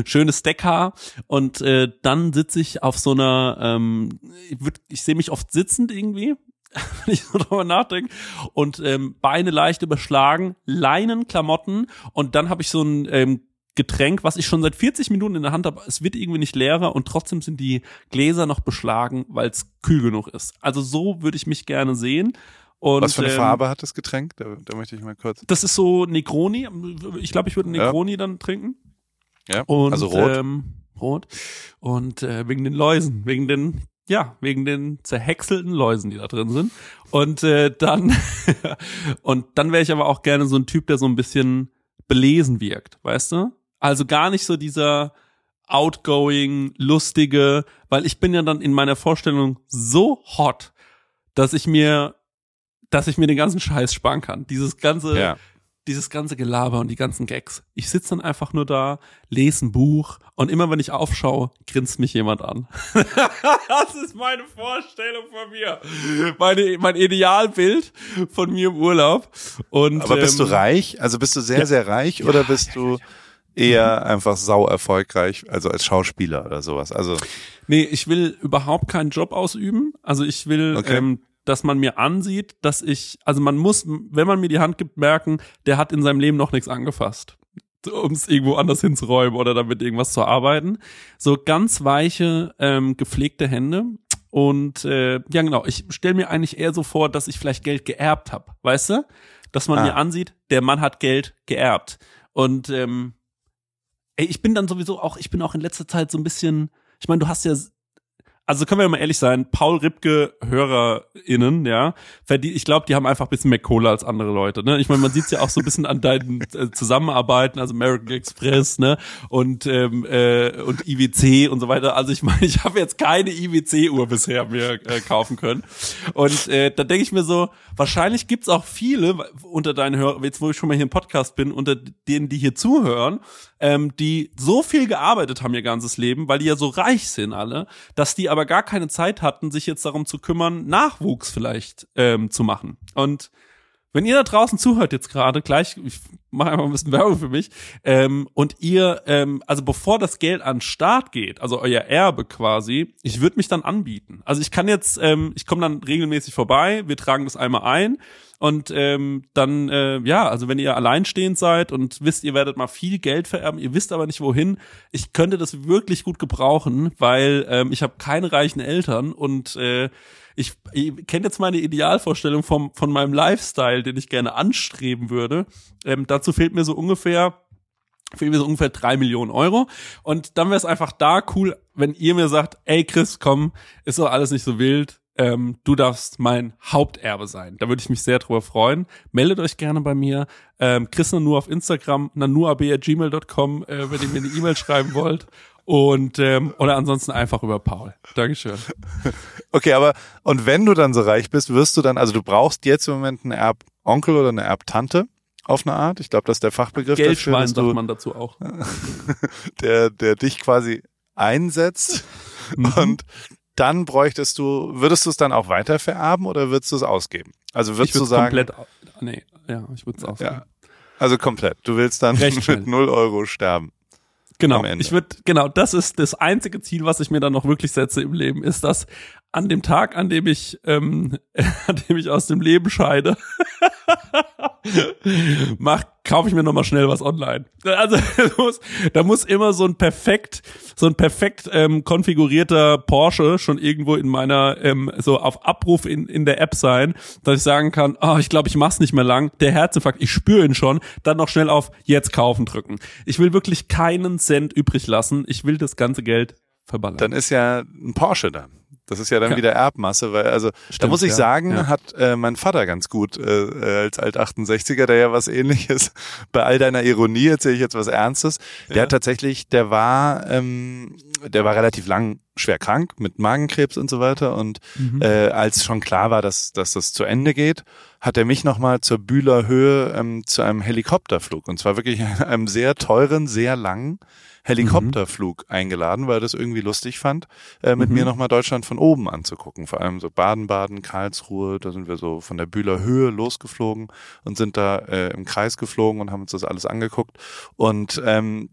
Schönes Deckhaar und äh, dann sitze ich auf so einer, ähm, ich, würd, ich sehe mich oft sitzend irgendwie, wenn ich so drüber nachdenke und ähm, Beine leicht überschlagen, Leinenklamotten und dann habe ich so ein ähm, Getränk, was ich schon seit 40 Minuten in der Hand habe. Es wird irgendwie nicht leerer und trotzdem sind die Gläser noch beschlagen, weil es kühl genug ist. Also so würde ich mich gerne sehen. Und, Was für eine ähm, Farbe hat das Getränk? Da, da möchte ich mal kurz. Das ist so Negroni. Ich glaube, ich würde Negroni ja. dann trinken. Ja, Und, also rot. Ähm, rot. Und äh, wegen den Läusen, wegen den, ja, wegen den zerhäckselten Läusen, die da drin sind. Und äh, dann, und dann wäre ich aber auch gerne so ein Typ, der so ein bisschen belesen wirkt, weißt du? Also gar nicht so dieser outgoing, lustige, weil ich bin ja dann in meiner Vorstellung so hot, dass ich mir, dass ich mir den ganzen Scheiß sparen kann. Dieses ganze, Ja. dieses ganze Gelaber und die ganzen Gags. Ich sitze dann einfach nur da, lese ein Buch und immer wenn ich aufschaue, grinst mich jemand an. das ist meine Vorstellung von mir. Meine, mein Idealbild von mir im Urlaub. Und, Aber bist du ähm, reich? Also bist du sehr, sehr reich oder bist du eher einfach sau erfolgreich, also als Schauspieler oder sowas? Also Nee, ich will überhaupt keinen Job ausüben. Also ich will, Okay. ähm, dass man mir ansieht, dass ich, also man muss, wenn man mir die Hand gibt, merken, der hat in seinem Leben noch nichts angefasst. Um es irgendwo anders hinzuräumen oder damit irgendwas zu arbeiten. So ganz weiche, ähm, gepflegte Hände. Und äh, ja, genau, ich stelle mir eigentlich eher so vor, dass ich vielleicht Geld geerbt habe, weißt du? Dass man Ah. mir ansieht, der Mann hat Geld geerbt. Und ähm, ey, ich bin dann sowieso auch, ich bin auch in letzter Zeit so ein bisschen, ich meine, du hast ja, also können wir mal ehrlich sein, Paul Ripke HörerInnen, ja, ich glaube, die haben einfach ein bisschen mehr Kohle als andere Leute, ne? Ich meine, man sieht's ja auch so ein bisschen an deinen äh, Zusammenarbeiten, also American Express, ne? Und ähm, äh, und IWC und so weiter. Also ich meine, ich habe jetzt keine IWC-Uhr bisher mir äh, kaufen können. Und äh, da denke ich mir so, wahrscheinlich gibt's auch viele unter deinen Hörern, jetzt wo ich schon mal hier im Podcast bin, unter denen, die hier zuhören, ähm, die so viel gearbeitet haben ihr ganzes Leben, weil die ja so reich sind alle, dass die aber gar keine Zeit hatten, sich jetzt darum zu kümmern, Nachwuchs vielleicht ähm, zu machen. Und wenn ihr da draußen zuhört jetzt gerade, gleich, ich mache einfach ein bisschen Werbung für mich, ähm, und ihr, ähm, also bevor das Geld an Start geht, also euer Erbe quasi, ich würde mich dann anbieten. Also ich kann jetzt, ähm, ich komme dann regelmäßig vorbei, wir tragen das einmal ein und ähm, dann, äh, ja, also wenn ihr alleinstehend seid und wisst, ihr werdet mal viel Geld vererben, ihr wisst aber nicht wohin, ich könnte das wirklich gut gebrauchen, weil ähm, ich habe keine reichen Eltern und äh, ich, ich kenne jetzt meine Idealvorstellung vom, von meinem Lifestyle, den ich gerne anstreben würde. Ähm, dazu fehlt mir so ungefähr fehlen mir so ungefähr drei Millionen Euro. Und dann wäre es einfach da cool, wenn ihr mir sagt, ey Chris, komm, ist doch alles nicht so wild. Ähm, du darfst mein Haupterbe sein. Da würde ich mich sehr drüber freuen. Meldet euch gerne bei mir. Ähm, Chris Nanu auf Instagram, nanuab.gmail.com, äh, wenn ihr mir eine E-Mail schreiben wollt. Und ähm, oder ansonsten einfach über Paul. Dankeschön. Okay, aber und wenn du dann so reich bist, wirst du dann, also du brauchst jetzt im Moment einen Erbonkel oder eine Erbtante auf eine Art. Ich glaube, das ist der Fachbegriff dafür, Geldschwein sagt man dazu auch. der, der dich quasi einsetzt und dann bräuchtest du, würdest du es dann auch weiter vererben oder würdest du es ausgeben? Also würdest du würde sagen, komplett, nee, ja, ich würde es sagen. ja, also komplett. Du willst dann mit null Euro sterben. Genau. Ich würde, genau, das ist das einzige Ziel, was ich mir dann noch wirklich setze im Leben, ist, dass an dem Tag, an dem ich, ähm, an dem ich aus dem Leben scheide, mach, kaufe ich mir nochmal schnell was online. Also da muss, da muss immer so ein perfekt, so ein perfekt ähm, konfigurierter Porsche schon irgendwo in meiner, ähm, so auf Abruf in, in der App sein, dass ich sagen kann, oh, ich glaube, ich mach's nicht mehr lang. Der Herzinfarkt, ich spüre ihn schon. Dann noch schnell auf Jetzt kaufen drücken. Ich will wirklich keinen Cent übrig lassen. Ich will das ganze Geld verballern. Dann ist ja ein Porsche da. Das ist ja dann Ja. wieder Erbmasse, weil also da Stimmt, muss ich ja. sagen, Ja. hat äh, mein Vater ganz gut äh, als Alt-68er, der ja was ähnliches, bei all deiner Ironie erzähle ich jetzt was Ernstes, der hat tatsächlich, der war, ähm, der war relativ lang schwer krank mit Magenkrebs und so weiter. Und Mhm. äh, als schon klar war, dass, dass das zu Ende geht, hat er mich nochmal zur Bühler Höhe ähm, zu einem Helikopterflug. Und zwar wirklich einem sehr teuren, sehr langen Helikopterflug eingeladen, weil er das irgendwie lustig fand, äh, mit Mhm. mir nochmal Deutschland von oben anzugucken. Vor allem so Baden-Baden, Karlsruhe, da sind wir so von der Bühler Höhe losgeflogen und sind da äh, im Kreis geflogen und haben uns das alles angeguckt. Und ähm,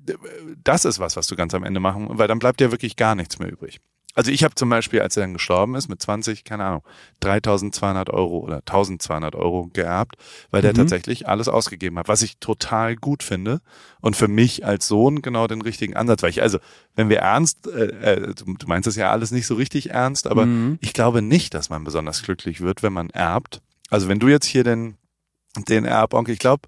das ist was, was du ganz am Ende machen, weil dann bleibt ja wirklich gar nichts mehr übrig. Also ich habe zum Beispiel, als er dann gestorben ist, mit 20, keine Ahnung, 3200 Euro oder 1200 Euro geerbt, weil der Mhm. tatsächlich alles ausgegeben hat, was ich total gut finde und für mich als Sohn genau den richtigen Ansatz, weil ich, also wenn wir ernst, äh, äh, du, meinst das ja alles nicht so richtig ernst, aber Mhm. ich glaube nicht, dass man besonders glücklich wird, wenn man erbt. Also wenn du jetzt hier den, den Erbonkel, ich glaube,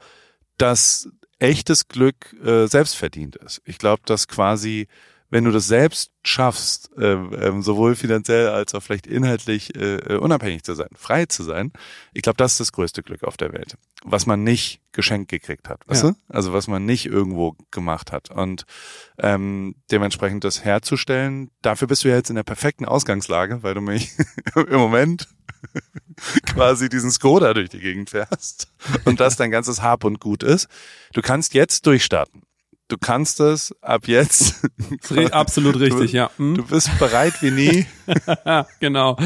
dass echtes Glück äh, selbstverdient ist. Ich glaube, dass quasi wenn du das selbst schaffst, äh, ähm, sowohl finanziell als auch vielleicht inhaltlich äh, äh, unabhängig zu sein, frei zu sein, ich glaube, das ist das größte Glück auf der Welt. Was man nicht geschenkt gekriegt hat, weißt Ja. du? Also was man nicht irgendwo gemacht hat. Und ähm, dementsprechend das herzustellen, dafür bist du ja jetzt in der perfekten Ausgangslage, weil du mich im Moment quasi diesen Skoda durch die Gegend fährst und das dein ganzes Hab und Gut ist. Du kannst jetzt durchstarten. Du kannst es ab jetzt. Absolut richtig, ja. Hm? Du bist bereit wie nie. Genau.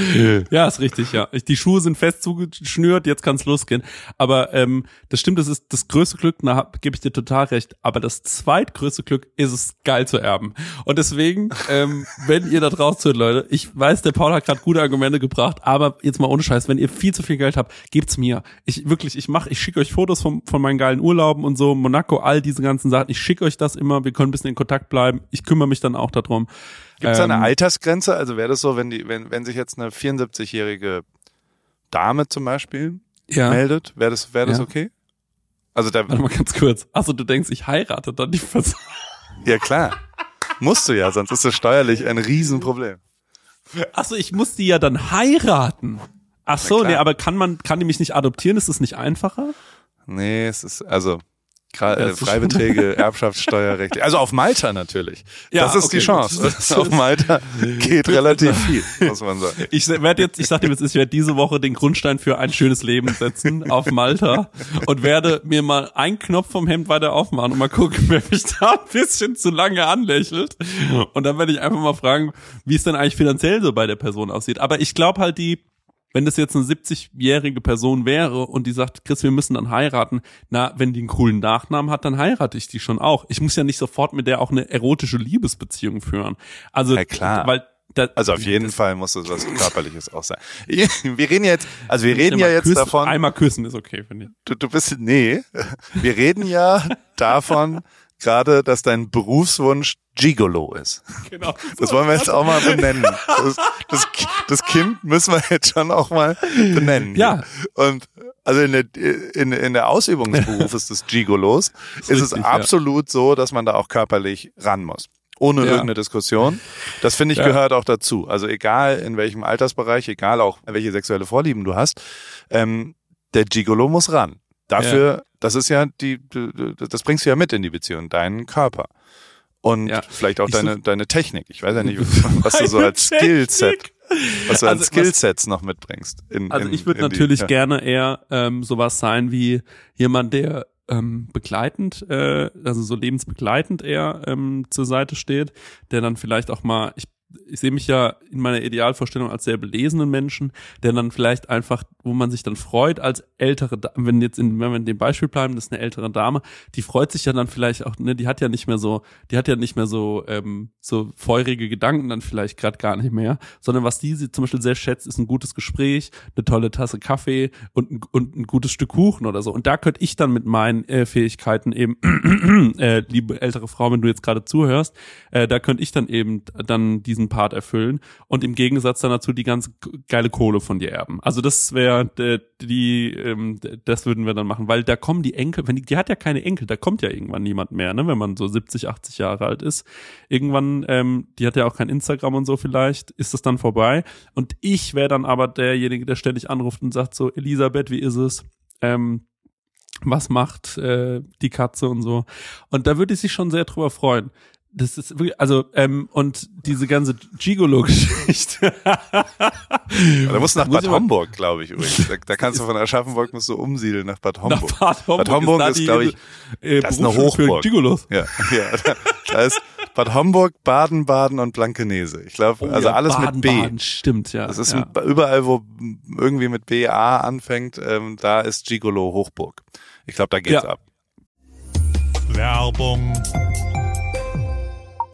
Ja, ist richtig, ja. Die Schuhe sind fest zugeschnürt, jetzt kann's losgehen. Aber ähm, das stimmt, das ist das größte Glück, da gebe ich dir total recht. Aber das zweitgrößte Glück ist es, geil zu erben. Und deswegen, ähm, wenn ihr da draußen zuhört, Leute, ich weiß, der Paul hat gerade gute Argumente gebracht, aber jetzt mal ohne Scheiß, wenn ihr viel zu viel Geld habt, gebt's mir. Ich wirklich, ich mache, ich schicke euch Fotos von, von meinen geilen Urlauben und so, Monaco, all diese ganzen Sachen. Ich schicke euch das immer, wir können ein bisschen in Kontakt bleiben. Ich kümmere mich dann auch darum. Gibt es eine Ähm, Altersgrenze? Also wäre das so, wenn die, wenn, wenn sich jetzt eine 74-jährige Dame zum Beispiel Ja. meldet, wäre das, wäre das Ja. okay? Also da, Warte mal ganz kurz. Also du denkst, ich heirate dann die Person. ja klar. Musst du ja, sonst ist das steuerlich ein Riesenproblem. Achso, ich muss die ja dann heiraten. Ach so, nee, aber kann man, kann die mich nicht adoptieren? Ist das nicht einfacher? Nee, es ist, also, äh, Freibeträge, Erbschaftssteuerrecht. Also auf Malta natürlich. Ja, das ist okay, die Chance. gut. Auf Malta geht relativ viel, muss man sagen. Ich werde jetzt, ich sag dir jetzt, ich werde diese Woche den Grundstein für ein schönes Leben setzen auf Malta und werde mir mal einen Knopf vom Hemd weiter aufmachen und mal gucken, wer mich da ein bisschen zu lange anlächelt. Und dann werde ich einfach mal fragen, wie es denn eigentlich finanziell so bei der Person aussieht. Aber ich glaube halt die, wenn das jetzt eine 70-jährige Person wäre und die sagt, Chris, wir müssen dann heiraten, na, wenn die einen coolen Nachnamen hat, dann heirate ich die schon auch. Ich muss ja nicht sofort mit der auch eine erotische Liebesbeziehung führen. Also, Ja, klar. weil da, Also auf jeden Fall muss es was Körperliches auch sein. Wir reden jetzt, also wir reden ja jetzt küssen, davon, Einmal küssen ist okay, finde ich. du, du bist, nee, wir reden ja davon gerade, dass dein Berufswunsch Gigolo ist. Genau. Das wollen wir jetzt auch mal benennen. Das, das, das Kind müssen wir jetzt schon auch mal benennen. Ja. Und also in der, in, in der Ausübung des Berufes des Gigolos ist, es richtig, ja. absolut so, dass man da auch körperlich ran muss. Ohne Ja. irgendeine Diskussion. Das finde ich Ja. gehört auch dazu. Also egal in welchem Altersbereich, egal auch welche sexuelle Vorlieben du hast, ähm, der Gigolo muss ran. Dafür, das ist ja die- das bringst du ja mit in die Beziehung, deinen Körper. Und Ja. vielleicht auch Ich deine, deine Technik. Ich weiß ja nicht, was du so als Skillset, was du Also, als was- Skillsets noch mitbringst. In, Also in, ich würde in die- natürlich ja. gerne eher ähm, sowas sein wie jemand, der ähm, begleitend, äh, also so lebensbegleitend eher ähm, zur Seite steht, der dann vielleicht auch mal, ich, ich sehe mich ja in meiner Idealvorstellung als sehr belesenen Menschen, der dann vielleicht einfach, wo man sich dann freut als ältere, wenn jetzt in, wenn wir in dem Beispiel bleiben, das ist eine ältere Dame, die freut sich ja dann vielleicht auch, ne, die hat ja nicht mehr so, die hat ja nicht mehr so ähm, so feurige Gedanken dann vielleicht gerade gar nicht mehr, sondern was die sie zum Beispiel sehr schätzt, ist ein gutes Gespräch, eine tolle Tasse Kaffee und, ein- und ein gutes Stück Kuchen oder so. Und da könnte ich dann mit meinen äh, Fähigkeiten eben, äh, liebe ältere Frau, wenn du jetzt gerade zuhörst, äh, da könnte ich dann eben dann diesen Part erfüllen und im Gegensatz dann dazu die ganze geile Kohle von dir erben. Also das wäre äh, die, ähm, das würden wir dann machen, weil da kommen die Enkel, wenn die, die hat ja keine Enkel, da kommt ja irgendwann niemand mehr, ne, wenn man so 70, 80 Jahre alt ist. Irgendwann, ähm, die hat ja auch kein Instagram und so vielleicht, ist das dann vorbei. Und ich wäre dann aber derjenige, der ständig anruft und sagt so, Elisabeth, wie ist es? Ähm, was macht äh, die Katze und so. Und da würde ich sich schon sehr drüber freuen. Das ist wirklich, also, ähm, und diese ganze Gigolo-Geschichte. da musst du nach Bad Homburg, glaube ich übrigens. Da, da kannst du von Aschaffenburg musst du umsiedeln nach Bad Homburg. Nach Bad Homburg, Bad Homburg ist, die, glaube ich, äh, das ist eine Hochburg. Gigolos. Ja, ja. Da, da ist Bad Homburg, Baden, Baden und Blankenese. Ich glaube, Oh also ja, alles Baden, mit B. Baden, stimmt, ja. Das ist ja. überall, wo irgendwie mit BA anfängt, ähm, da ist Gigolo Hochburg. Ich glaube, da geht's Ja. ab. Werbung.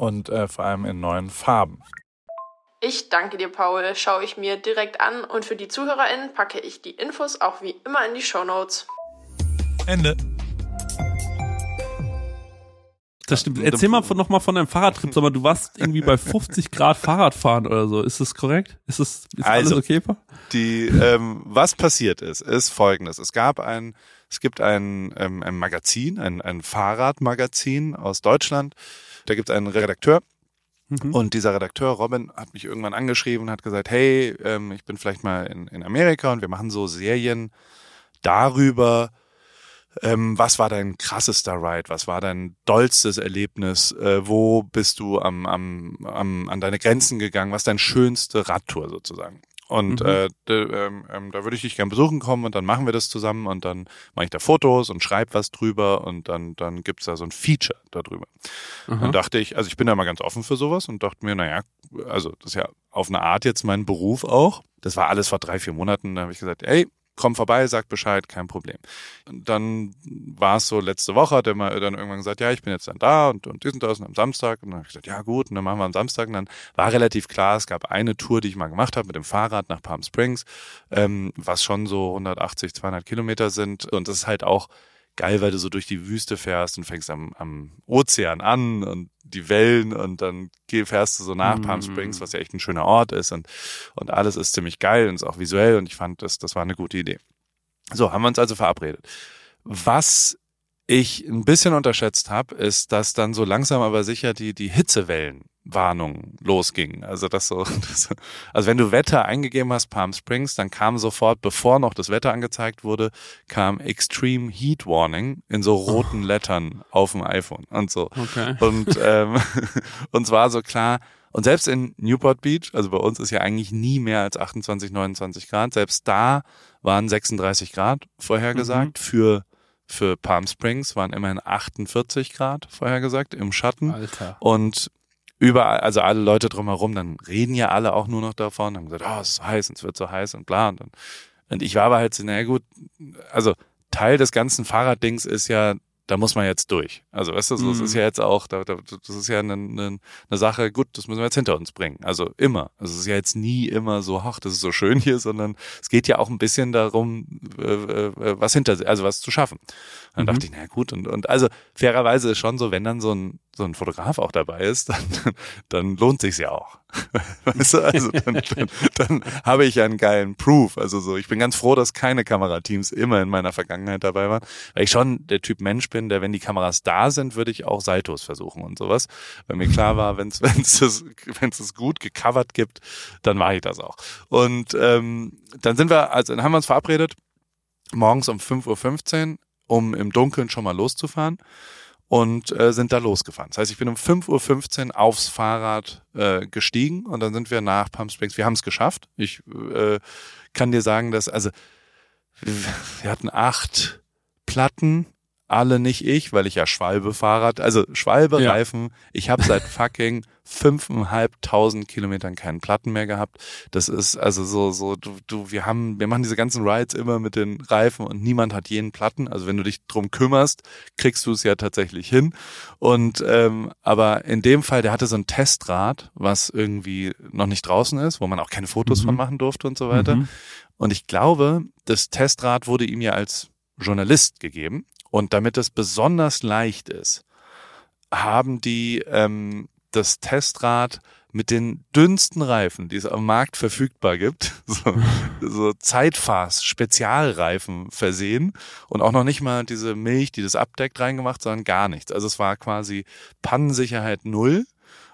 und äh, vor allem in neuen Farben. Ich danke dir, Paul. Schaue ich mir direkt an und für die ZuhörerInnen packe ich die Infos auch wie immer in die Shownotes. Ende. Das stimmt. Erzähl mal von, noch mal von deinem Fahrradtrip. Sag mal, du warst irgendwie bei 50 Grad Fahrradfahren oder so. Ist das korrekt? Ist das ist Also, alles okay? Die, ähm, was passiert ist, ist folgendes. Es gab ein, es gibt ein, ähm, ein Magazin, ein, ein Fahrradmagazin aus Deutschland. Da gibt es einen Redakteur, Mhm. Und dieser Redakteur Robin hat mich irgendwann angeschrieben und hat gesagt, hey, ähm, ich bin vielleicht mal in, in Amerika und wir machen so Serien darüber, ähm, was war dein krassester Ride, was war dein dollstes Erlebnis, äh, wo bist du am, am, am, an deine Grenzen gegangen, was deine schönste Radtour sozusagen. Und Mhm. äh, de, ähm, ähm, da würde ich dich gern besuchen kommen und dann machen wir das zusammen und dann mache ich da Fotos und schreibe was drüber und dann, dann gibt's da so ein Feature darüber. Aha. Dann dachte ich, also ich bin da mal ganz offen für sowas und dachte mir, naja, also das ist ja auf eine Art jetzt mein Beruf auch. Das war alles vor drei, vier Monaten. Da habe ich gesagt, ey, komm vorbei, sag Bescheid, kein Problem. Und dann war es so, letzte Woche hat er mal dann irgendwann gesagt, ja, ich bin jetzt dann da und, und dies und am Samstag. Und dann habe ich gesagt, ja gut, und dann machen wir am Samstag. Und dann war relativ klar, es gab eine Tour, die ich mal gemacht habe mit dem Fahrrad nach Palm Springs, ähm, was schon so 180, 200 Kilometer sind. Und das ist halt auch geil, weil du so durch die Wüste fährst und fängst am, am Ozean an und die Wellen und dann fährst du so nach Mhm. Palm Springs, was ja echt ein schöner Ort ist und, und alles ist ziemlich geil und ist auch visuell und ich fand, das, das war eine gute Idee. So, haben wir uns also verabredet. Was ich ein bisschen unterschätzt habe, ist, dass dann so langsam aber sicher die, die Hitzewellenwarnung losging. Also das so, das, also wenn du Wetter eingegeben hast, Palm Springs, dann kam sofort, bevor noch das Wetter angezeigt wurde, kam Extreme Heat Warning in so roten Lettern auf dem iPhone und so. Okay. Und, ähm, und zwar so klar, Und selbst in Newport Beach, also bei uns ist ja eigentlich nie mehr als 28, 29 Grad, selbst da waren 36 Grad vorhergesagt. Mhm. Für, für Palm Springs waren immerhin 48 Grad vorhergesagt im Schatten. Alter. Und überall, also alle Leute drumherum, dann reden ja alle auch nur noch davon, haben gesagt, oh, es ist so heiß und es wird so heiß und bla. Und, und ich war aber halt so, naja gut, also Teil des ganzen Fahrraddings ist ja, da muss man jetzt durch. Also weißt du, das ist mhm. ja jetzt auch, das ist ja eine, eine, eine Sache, gut, das müssen wir jetzt hinter uns bringen. Also immer. Also es ist ja jetzt nie immer so, ach, das ist so schön hier, sondern es geht ja auch ein bisschen darum, äh, äh, was hinter, also was zu schaffen. Dann mhm. dachte ich, na gut, und, und also fairerweise ist schon so, wenn dann so ein, so ein Fotograf auch dabei ist, dann, dann lohnt sich's ja auch. Weißt du, also dann, dann, dann habe ich einen geilen Proof. Also so, ich bin ganz froh, dass keine Kamerateams immer in meiner Vergangenheit dabei waren, weil ich schon der Typ Mensch bin, der, wenn die Kameras da sind, würde ich auch Saitos versuchen und sowas. Weil mir klar war, wenn es wenn's das, wenn's das gut gecovert gibt, dann mache ich das auch. Und ähm, dann sind wir, also dann haben wir uns verabredet, morgens um 5.15 Uhr um im Dunkeln schon mal loszufahren und äh, sind da losgefahren. Das heißt, ich bin um 5.15 Uhr aufs Fahrrad äh, gestiegen und dann sind wir nach Palm Springs. Wir haben es geschafft. Ich äh, kann dir sagen, dass, also wir hatten acht Platten alle nicht ich, weil ich ja Schwalbe Fahrrad, also Schwalbe Reifen. Ja. Ich habe seit fucking fünfeinhalbtausend Kilometern keinen Platten mehr gehabt. Das ist also so, so, du, du, wir haben, wir machen diese ganzen Rides immer mit den Reifen und niemand hat jeden Platten. Also wenn du dich drum kümmerst, kriegst du es ja tatsächlich hin. Und ähm, aber in dem Fall, der hatte so ein Testrad, was irgendwie noch nicht draußen ist, wo man auch keine Fotos mhm. von machen durfte und so weiter. Mhm. Und ich glaube, das Testrad wurde ihm ja als Journalist gegeben. Und damit es besonders leicht ist, haben die ähm, das Testrad mit den dünnsten Reifen, die es am Markt verfügbar gibt, so, so Zeitfass Spezialreifen versehen und auch noch nicht mal diese Milch, die das abdeckt, reingemacht, sondern gar nichts. Also es war quasi Pannensicherheit null.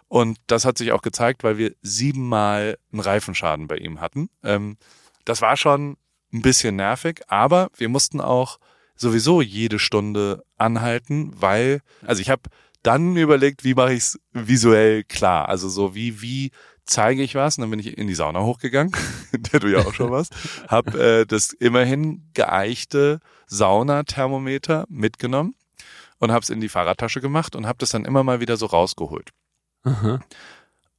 Und das hat sich auch gezeigt, weil wir siebenmal einen Reifenschaden bei ihm hatten. Ähm, das war schon ein bisschen nervig, aber wir mussten auch sowieso jede Stunde anhalten, weil, also ich habe dann überlegt, wie mache ich es visuell klar. Also so wie, wie zeige ich was? Und dann bin ich in die Sauna hochgegangen, der du ja auch schon warst, hab äh, das immerhin geeichte Saunathermometer mitgenommen und habe es in die Fahrradtasche gemacht und habe das dann immer mal wieder so rausgeholt. Aha.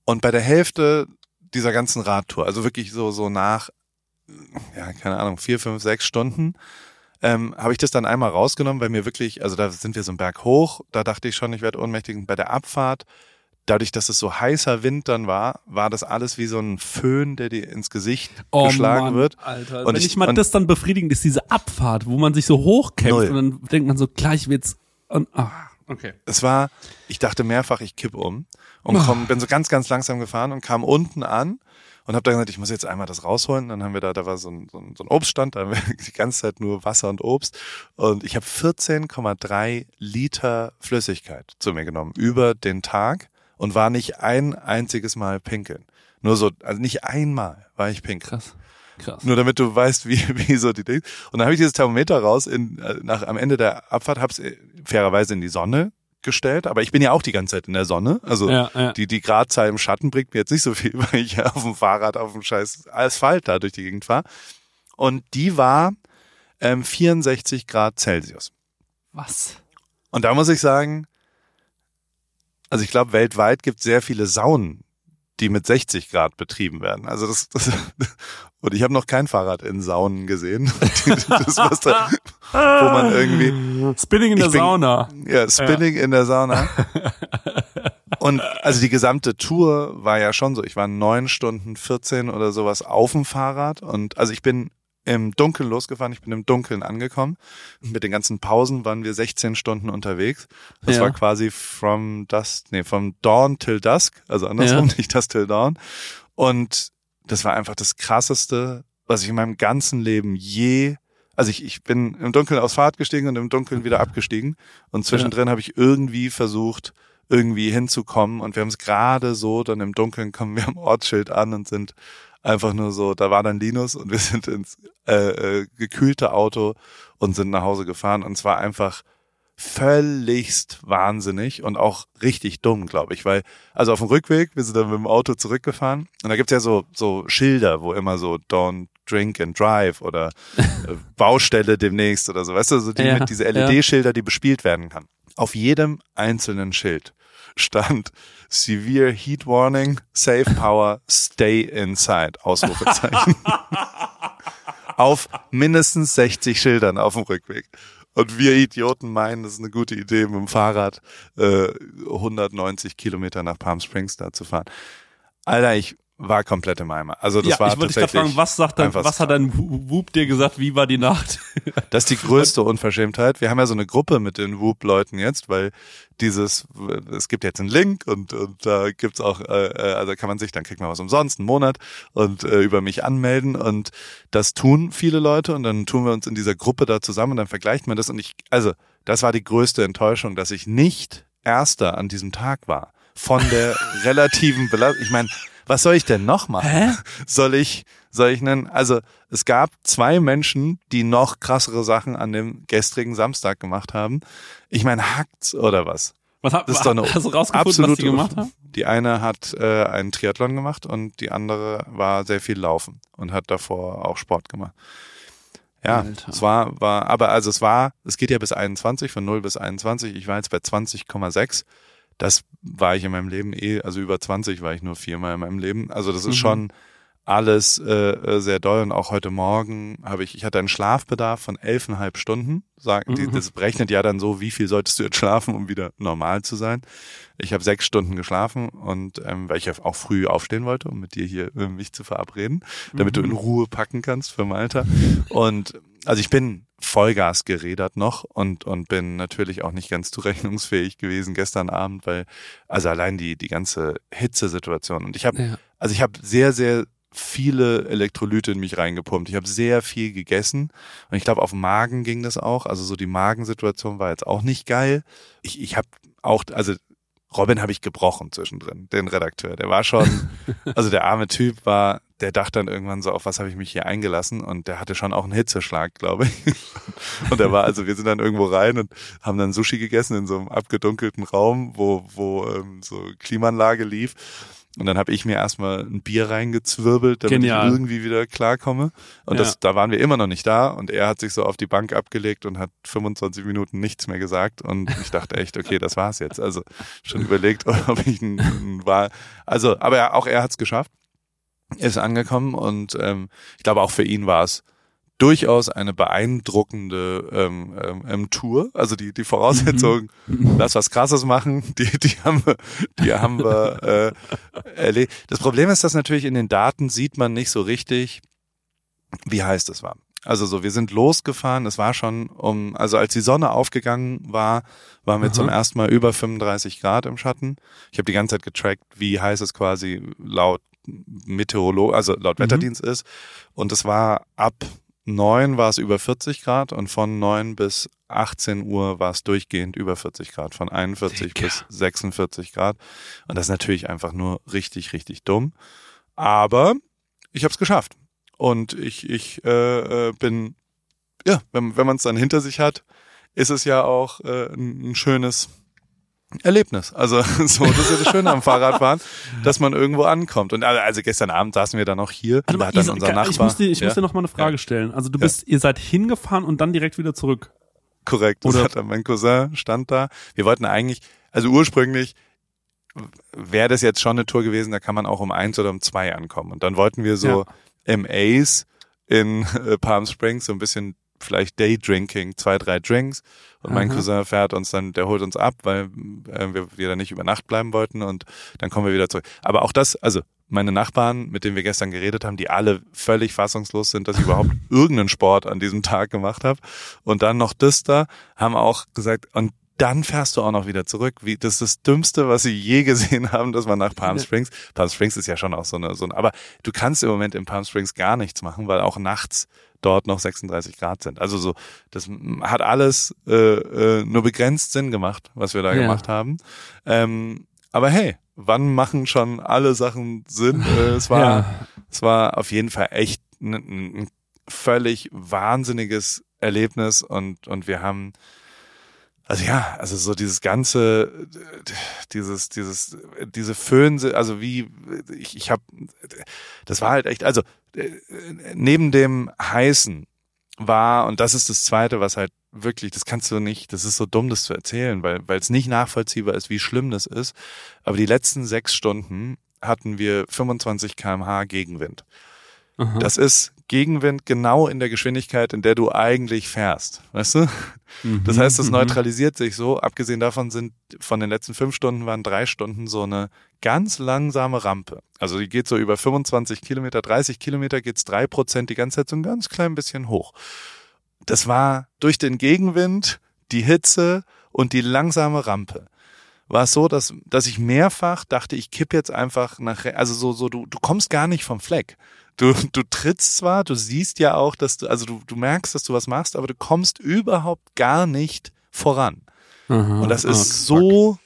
Und bei der Hälfte dieser ganzen Radtour, also wirklich so so nach, ja keine Ahnung, vier, fünf, sechs Stunden, ähm, habe ich das dann einmal rausgenommen, weil mir wirklich, also da sind wir so einen Berg hoch, da dachte ich schon, ich werde ohnmächtig. Und bei der Abfahrt, dadurch, dass es so heißer Wind dann war, war das alles wie so ein Föhn, der dir ins Gesicht oh geschlagen Mann, wird. Alter, und wenn ich, ich mal das dann befriedigend ist, diese Abfahrt, wo man sich so hochkämpft null. und dann denkt man so, gleich wird's und ah, okay. Es war, ich dachte mehrfach, ich kipp um und komm, bin so ganz, ganz langsam gefahren und kam unten an und habe dann gesagt, ich muss jetzt einmal das rausholen. Dann haben wir da, da war so ein, so ein, so ein Obststand, da haben wir die ganze Zeit nur Wasser und Obst. Und ich habe 14,3 Liter Flüssigkeit zu mir genommen über den Tag und war nicht ein einziges Mal pinkeln. Nur so, also nicht einmal war ich pinkeln. Krass. Krass. Nur damit du weißt, wie, wie so die Dinge. Und dann habe ich dieses Thermometer raus in, äh, nach, am Ende der Abfahrt, hab's äh, fairerweise in die Sonne gestellt, aber ich bin ja auch die ganze Zeit in der Sonne. Also ja, ja. die, die Gradzahl im Schatten bringt mir jetzt nicht so viel, weil ich ja auf dem Fahrrad auf dem scheiß Asphalt da durch die Gegend fahre. Und die war ähm, 64 Grad Celsius. Was? Und da muss ich sagen, also ich glaube, weltweit gibt es sehr viele Saunen, die mit 60 Grad betrieben werden. Also das, das und ich habe noch kein Fahrrad in Saunen gesehen. das, was da, wo man irgendwie Spinning in der bin, Sauna. Ja, Spinning ja. in der Sauna. Und also die gesamte Tour war ja schon so. Ich war neun Stunden 14 oder sowas auf dem Fahrrad und also ich bin im Dunkeln losgefahren. Ich bin im Dunkeln angekommen. Mit den ganzen Pausen waren wir 16 Stunden unterwegs. Das ja. war quasi from dusk, nee, from dawn till dusk, also andersrum, ja. nicht dusk till dawn. Und das war einfach das krasseste, was ich in meinem ganzen Leben je also ich, ich bin im Dunkeln aufs Fahrrad gestiegen und im Dunkeln wieder abgestiegen. Und zwischendrin ja. habe ich irgendwie versucht, irgendwie hinzukommen. Und wir haben es gerade so, dann im Dunkeln kommen wir am Ortsschild an und sind einfach nur so, da war dann Linus und wir sind ins äh, äh, gekühlte Auto und sind nach Hause gefahren und zwar einfach völligst wahnsinnig und auch richtig dumm, glaube ich, weil, also auf dem Rückweg, wir sind dann mit dem Auto zurückgefahren und da gibt's ja so, so Schilder, wo immer so don't drink and drive oder äh, Baustelle demnächst oder so, weißt du, so die Ja, mit diese LED-Schilder, die bespielt werden kann. Auf jedem einzelnen Schild stand Severe Heat Warning, Save Power, Stay Inside, Ausrufezeichen. auf mindestens 60 Schildern auf dem Rückweg. Und wir Idioten meinen, das ist eine gute Idee, mit dem Fahrrad äh, 190 Kilometer nach Palm Springs da zu fahren. Alter, ich war komplett im Eimer. Also das ja, war ich wollte dich fragen, was sagt einfach was hat dein Whoop dir gesagt, wie war die Nacht? Das ist die größte Unverschämtheit. Wir haben ja so eine Gruppe mit den Whoop-Leuten jetzt, weil dieses, es gibt jetzt einen Link und, und da gibt's auch, äh, äh, also kann man sich, dann kriegt man was umsonst, einen Monat und äh, über mich anmelden und das tun viele Leute und dann tun wir uns in dieser Gruppe da zusammen und dann vergleicht man das und ich, also das war die größte Enttäuschung, dass ich nicht Erster an diesem Tag war. Von der relativen Belastung. Ich meine, was soll ich denn noch machen? Hä? Soll ich, soll ich nennen? Also es gab zwei Menschen, die noch krassere Sachen an dem gestrigen Samstag gemacht haben. Ich meine, hackt's oder was? Was hat, Das ist doch eine hast du rausgefunden, was die gemacht haben? Die eine hat äh, einen Triathlon gemacht und die andere war sehr viel laufen und hat davor auch Sport gemacht. Ja, Alter. es war, war, aber also es war, es geht ja bis 21, von 0 bis 21. Ich war jetzt bei 20,6. Das war ich in meinem Leben eh, also über 20 war ich nur viermal in meinem Leben. Also das ist Mhm. schon alles äh, äh, sehr doll und auch heute Morgen habe ich, ich hatte einen Schlafbedarf von elfeinhalb Stunden. Sagen, Mhm. das berechnet ja dann so, wie viel solltest du jetzt schlafen, um wieder normal zu sein. Ich habe sechs Stunden geschlafen und ähm, weil ich ja auch früh aufstehen wollte, um mit dir hier äh, mich zu verabreden, damit du in Ruhe packen kannst für Malta. Und also ich bin Vollgas gerädert noch und und bin natürlich auch nicht ganz zurechnungsfähig gewesen gestern Abend, weil also allein die die ganze Hitzesituation und ich habe Ja. also ich habe sehr sehr viele Elektrolyte in mich reingepumpt. Ich habe sehr viel gegessen und ich glaube auf Magen ging das auch. Also so die Magensituation war jetzt auch nicht geil. Ich ich habe auch also Robin habe ich gebrochen zwischendrin, den Redakteur. Der war schon, also der arme Typ war, der dachte dann irgendwann so, auf was habe ich mich hier eingelassen? Und der hatte schon auch einen Hitzeschlag, glaube ich. Und er war, also wir sind dann irgendwo rein und haben dann Sushi gegessen in so einem abgedunkelten Raum, wo, wo ähm, so Klimaanlage lief. Und dann habe ich mir erstmal ein Bier reingezwirbelt, damit Genial. ich irgendwie wieder klarkomme. Und Ja. das, da waren wir immer noch nicht da. Und er hat sich so auf die Bank abgelegt und hat 25 Minuten nichts mehr gesagt. Und ich dachte echt, okay, das war's jetzt. Also schon überlegt, ob ich ein, ein war. Also, aber er, auch er hat's geschafft, ist angekommen und ähm, ich glaube auch für ihn war es durchaus eine beeindruckende ähm, ähm, ähm, Tour. Also die die Voraussetzungen, lass was Krasses machen, die die haben wir, die haben wir äh, erlebt. Das Problem ist, dass natürlich in den Daten sieht man nicht so richtig, wie heiß es war. Also so, wir sind losgefahren, es war schon um, also als die Sonne aufgegangen war, waren wir Aha. zum ersten Mal über 35 Grad im Schatten. Ich habe die ganze Zeit getrackt, wie heiß es quasi laut Meteorolog, also laut Mhm. Wetterdienst ist. Und es war ab neun war es über 40 Grad und von neun bis 18 Uhr war es durchgehend über 40 Grad, von 41 Digga. bis 46 Grad. Und das ist natürlich einfach nur richtig, richtig dumm. Aber ich habe es geschafft. Und ich, ich äh, äh, bin, ja, wenn, wenn man es dann hinter sich hat, ist es ja auch äh, ein schönes Erlebnis. Also so, das ist ja das Schöne am Fahrradfahren, dass man irgendwo ankommt. Und also also gestern Abend saßen wir dann noch hier. Warte da hat dann unser Nachbar. ich muss dir, ich ja, muss dir noch mal eine Frage stellen. Also du Ja. bist, ihr seid hingefahren und dann direkt wieder zurück. Korrekt. Das Oder- hat dann mein Cousin stand da. Wir wollten eigentlich, also ursprünglich wäre das jetzt schon eine Tour gewesen, da kann man auch um eins oder um zwei ankommen. Und dann wollten wir so MAs in äh, Palm Springs, so ein bisschen vielleicht Daydrinking, zwei, drei Drinks. Und mein Aha. Cousin fährt uns dann, der holt uns ab, weil äh, wir, da nicht über Nacht bleiben wollten und dann kommen wir wieder zurück. Aber auch das, also meine Nachbarn, mit denen wir gestern geredet haben, die alle völlig fassungslos sind, dass ich überhaupt irgendeinen Sport an diesem Tag gemacht habe. Und dann noch das da, haben auch gesagt, und dann fährst du auch noch wieder zurück. Wie, das ist das Dümmste, was sie je gesehen haben, dass man nach Palm. Springs. Palm Springs ist ja schon auch so eine, so eine, aber du kannst im Moment in Palm Springs gar nichts machen, weil auch nachts dort noch 36 Grad sind. Also so, das hat alles äh, äh, nur begrenzt Sinn gemacht, was wir da Ja. gemacht haben. Ähm, aber hey, wann machen schon alle Sachen Sinn? Äh, es war, Ja. es war auf jeden Fall echt ein, ein völlig wahnsinniges Erlebnis und und wir haben also ja, also so dieses ganze, dieses, dieses, diese Föhn, also wie, ich, ich habe, das war halt echt, also neben dem heißen war, und das ist das Zweite, was halt wirklich, das kannst du nicht, das ist so dumm, das zu erzählen, weil weil es nicht nachvollziehbar ist, wie schlimm das ist. Aber die letzten sechs Stunden hatten wir 25 kmh Gegenwind. Aha. Das ist Gegenwind genau in der Geschwindigkeit, in der du eigentlich fährst. Weißt du? Mhm, das heißt, es mhm. neutralisiert sich so. Abgesehen davon sind von den letzten fünf Stunden waren drei Stunden so eine ganz langsame Rampe. Also die geht so über 25 Kilometer, 30 Kilometer geht's drei Prozent die ganze Zeit so ein ganz klein bisschen hoch. Das war durch den Gegenwind, die Hitze und die langsame Rampe war es so, dass, dass ich mehrfach dachte, ich kipp jetzt einfach nach, also so, so, du, du kommst gar nicht vom Fleck du, du trittst zwar, du siehst ja auch, dass du, also du, du merkst, dass du was machst, aber du kommst überhaupt gar nicht voran. Aha, und das ist oh, so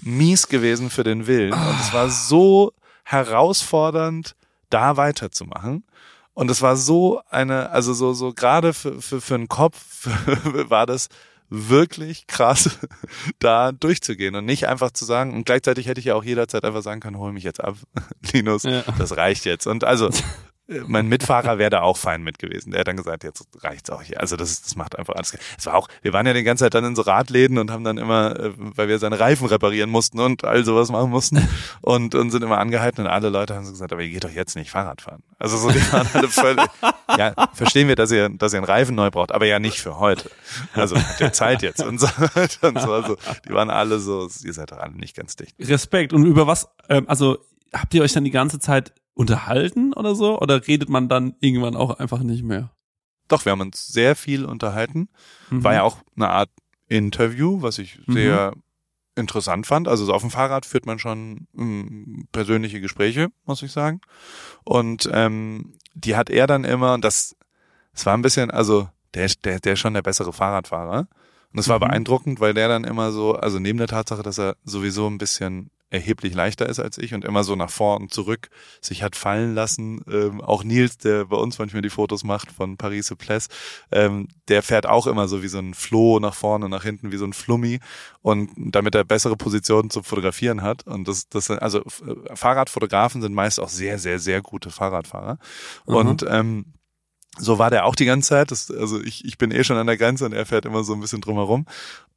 mies gewesen für den Willen. Und es war so herausfordernd, da weiterzumachen. Und es war so eine, also so, so gerade für, für, für einen Kopf war das wirklich krass, da durchzugehen und nicht einfach zu sagen, und gleichzeitig hätte ich ja auch jederzeit einfach sagen können, hol mich jetzt ab, Linus, ja. das reicht jetzt. Und also mein Mitfahrer wäre da auch fein mit gewesen. Der hat dann gesagt, jetzt reicht's auch hier. Also das, das macht einfach alles. Es war auch, wir waren ja die ganze Zeit dann in so Radläden und haben dann immer, äh, weil wir seine Reifen reparieren mussten und all sowas machen mussten und, und sind immer angehalten und alle Leute haben so gesagt, aber ihr geht doch jetzt nicht Fahrrad fahren. Also so, die waren alle völlig, ja, verstehen wir, dass ihr, dass ihr einen Reifen neu braucht, aber ja nicht für heute. Also der Zeit jetzt und so, und so also, die waren alle so, ihr seid doch alle nicht ganz dicht. Respekt. Und über was, ähm, also habt ihr euch dann die ganze Zeit unterhalten oder so? Oder redet man dann irgendwann auch einfach nicht mehr? Doch, wir haben uns sehr viel unterhalten. Mhm. War ja auch eine Art Interview, was ich mhm. sehr interessant fand. Also so auf dem Fahrrad führt man schon mh, hm, persönliche Gespräche, muss ich sagen. Und ähm, die hat er dann immer, das, das war ein bisschen, also der, der, der ist schon der bessere Fahrradfahrer. Und es war mhm. beeindruckend, weil der dann immer so, also neben der Tatsache, dass er sowieso ein bisschen erheblich leichter ist als ich und immer so nach vor und zurück sich hat fallen lassen. Ähm, auch Nils, der bei uns manchmal die Fotos macht von Paris Place, ähm, der fährt auch immer so wie so ein Floh nach vorne und nach hinten wie so ein Flummi und damit er bessere Positionen zum Fotografieren hat. Und das, das also äh, Fahrradfotografen sind meist auch sehr, sehr, sehr gute Fahrradfahrer. Mhm. Und ähm, so war der auch die ganze Zeit. Das, also ich, ich bin eh schon an der Grenze und er fährt immer so ein bisschen drumherum.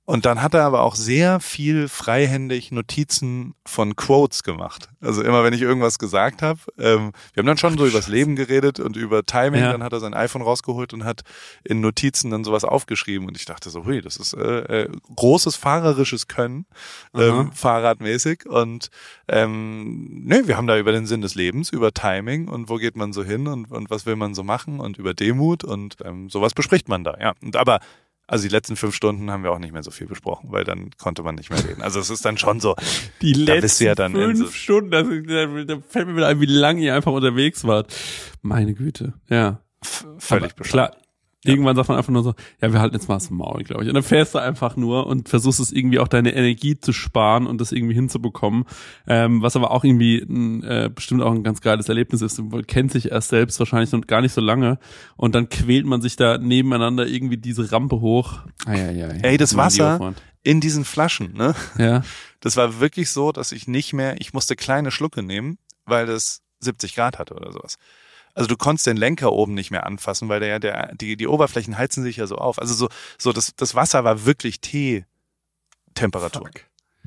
Und dann hat er aber auch sehr viel freihändig Notizen von Quotes gemacht. Also immer, wenn ich irgendwas gesagt habe, ähm, wir haben dann schon so übers Leben geredet und über Timing, ja. dann hat er sein iPhone rausgeholt und hat in Notizen dann sowas aufgeschrieben. Und ich dachte so, hui, das ist äh, äh, großes fahrerisches Können, ähm, Fahrradmäßig. Und ähm, ne, wir haben da über den Sinn des Lebens, über Timing und wo geht man so hin und, und was will man so machen und über Demut und ähm, sowas bespricht man da, ja. Und aber also die letzten fünf Stunden haben wir auch nicht mehr so viel besprochen, weil dann konnte man nicht mehr reden. Also es ist dann schon so. Die letzten ja fünf Stunden, das, da, fällt mir wieder ein, wie lange ihr einfach unterwegs wart. Meine Güte, ja. Völlig bescheuert. Klar, Irgendwann sagt man einfach nur so, ja, wir halten jetzt mal das Maul, glaube ich. Und dann fährst du einfach nur und versuchst es irgendwie auch deine Energie zu sparen und das irgendwie hinzubekommen. Ähm, was aber auch irgendwie ein, äh, bestimmt auch ein ganz geiles Erlebnis ist. Man kennt sich erst selbst wahrscheinlich noch gar nicht so lange und dann quält man sich da nebeneinander irgendwie diese Rampe hoch. Ja, ja, ja. Ey, das Wasser in diesen Flaschen, ne? Ja. Das war wirklich so, dass ich nicht mehr, ich musste kleine Schlucke nehmen, weil das 70 Grad hatte oder sowas. Also du konntest den Lenker oben nicht mehr anfassen, weil der ja der die die Oberflächen heizen sich ja so auf. Also so so das das Wasser war wirklich Tee-Temperatur.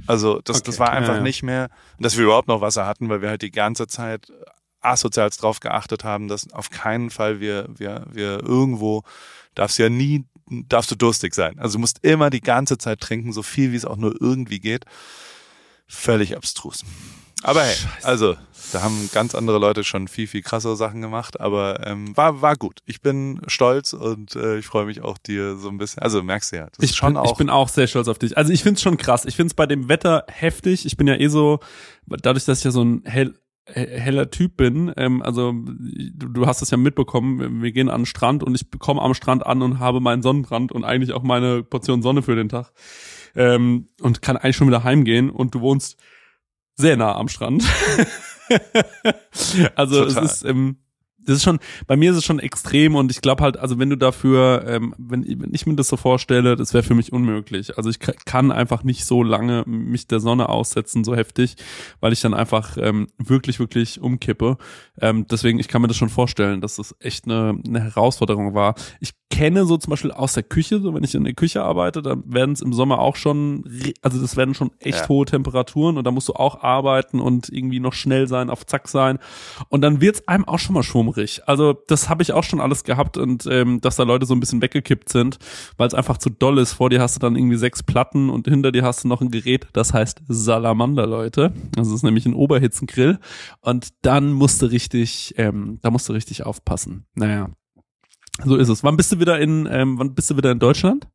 Also das okay. das war einfach ja, ja. nicht mehr, dass wir überhaupt noch Wasser hatten, weil wir halt die ganze Zeit asozial drauf geachtet haben, dass auf keinen Fall wir wir wir irgendwo darfst ja nie darfst du durstig sein. Also du musst immer die ganze Zeit trinken, so viel wie es auch nur irgendwie geht. Völlig abstrus. Aber hey, also da haben ganz andere Leute schon viel, viel krassere Sachen gemacht, aber ähm, war, war gut. Ich bin stolz und äh, ich freue mich auch dir so ein bisschen. Also merkst du ja, das ich, ist schon bin, auch ich bin auch sehr stolz auf dich. Also ich find's schon krass. Ich find's bei dem Wetter heftig. Ich bin ja eh so, dadurch, dass ich ja so ein hell, heller Typ bin, ähm, also du, du hast es ja mitbekommen, wir gehen an den Strand und ich komme am Strand an und habe meinen Sonnenbrand und eigentlich auch meine Portion Sonne für den Tag ähm, und kann eigentlich schon wieder heimgehen und du wohnst sehr nah am Strand. also Total. es ist, ähm, das ist schon, bei mir ist es schon extrem und ich glaube halt, also wenn du dafür, ähm, wenn, wenn ich mir das so vorstelle, das wäre für mich unmöglich. Also ich kann einfach nicht so lange mich der Sonne aussetzen, so heftig, weil ich dann einfach ähm, wirklich, wirklich umkippe. Ähm, deswegen, ich kann mir das schon vorstellen, dass das echt eine, eine Herausforderung war. Ich kenne so zum Beispiel aus der Küche, so wenn ich in der Küche arbeite, dann werden es im Sommer auch schon, also das werden schon echt ja. hohe Temperaturen und da musst du auch arbeiten und irgendwie noch schnell sein, auf Zack sein. Und dann wird's einem auch schon mal schwummrig. Also das habe ich auch schon alles gehabt und ähm, dass da Leute so ein bisschen weggekippt sind, weil es einfach zu doll ist. Vor dir hast du dann irgendwie sechs Platten und hinter dir hast du noch ein Gerät, das heißt Salamander, Leute. Das ist nämlich ein Oberhitzengrill. Und dann musst du richtig, ähm, da musst du richtig aufpassen. Naja. So ist es. Wann bist du wieder in, ähm, wann bist du wieder in Deutschland?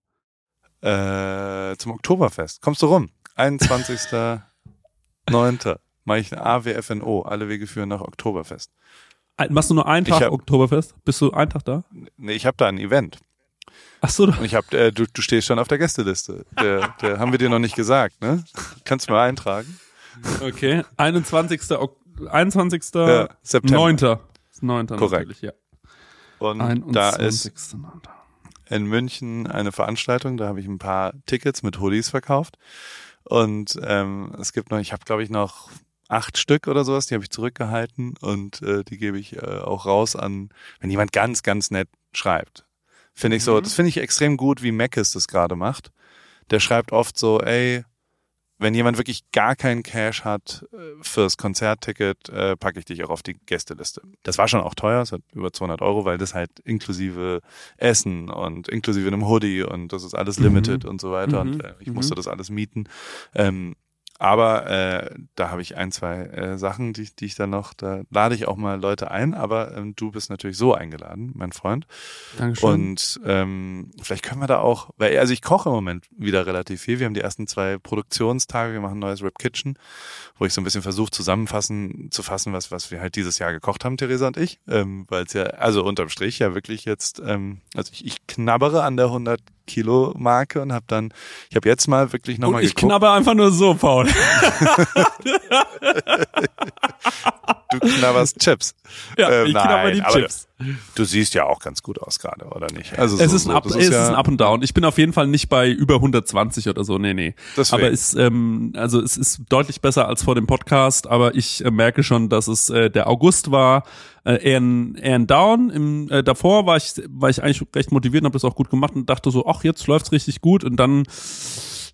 Äh, zum Oktoberfest. Kommst du rum? 21.09. mache ich ein AWFNO. Alle Wege führen nach Oktoberfest. Machst du nur einen Tag hab, Oktoberfest? Bist du einen Tag da? Nee, ich habe da ein Event. Ach so. Und ich hab, äh, du, du stehst schon auf der Gästeliste. Der, der haben wir dir noch nicht gesagt, ne? Kannst du mal eintragen. Okay. 21. 21. Ja, September. 9. 9. Korrekt. ja. Und da ist in München eine Veranstaltung, da habe ich ein paar Tickets mit Hoodies verkauft. Und ähm, es gibt noch, ich habe glaube ich noch acht Stück oder sowas, die habe ich zurückgehalten und äh, die gebe ich äh, auch raus an, wenn jemand ganz, ganz nett schreibt. Finde ich so, mhm. das finde ich extrem gut, wie Mackes das gerade macht. Der schreibt oft so, ey, wenn jemand wirklich gar keinen Cash hat äh, fürs Konzertticket, äh, packe ich dich auch auf die Gästeliste. Das war schon auch teuer, es hat über 200 Euro, weil das halt inklusive Essen und inklusive einem Hoodie und das ist alles limited mhm. und so weiter mhm. und äh, ich musste mhm. das alles mieten. Ähm, aber äh, da habe ich ein, zwei äh, Sachen, die, die ich dann noch, da lade ich auch mal Leute ein, aber ähm, du bist natürlich so eingeladen, mein Freund. Dankeschön. Und ähm, vielleicht können wir da auch, weil also ich koche im Moment wieder relativ viel. Wir haben die ersten zwei Produktionstage, wir machen ein neues Rap Kitchen, wo ich so ein bisschen versuche zusammenfassen, zu fassen, was, was wir halt dieses Jahr gekocht haben, Theresa und ich. Ähm, weil es ja, also unterm Strich ja wirklich jetzt, ähm, also ich, ich knabbere an der 100 Kilo Marke und habe dann, ich habe jetzt mal wirklich nochmal geguckt. Ich knabber einfach nur so, Paul. du knabberst Chips. Ja, äh, ich knabber die Chips. Du siehst ja auch ganz gut aus gerade, oder nicht? Also es, so, ist, ein Up, so, es ja ist ein Up und Down. Ich bin auf jeden Fall nicht bei über 120 oder so, nee, nee. Deswegen. Aber es, ähm, also es ist deutlich besser als vor dem Podcast, aber ich äh, merke schon, dass es äh, der August war, äh, eher, ein, eher ein Down. Im, äh, davor war ich, war ich eigentlich recht motiviert und habe das auch gut gemacht und dachte so, ach, jetzt läuft's richtig gut und dann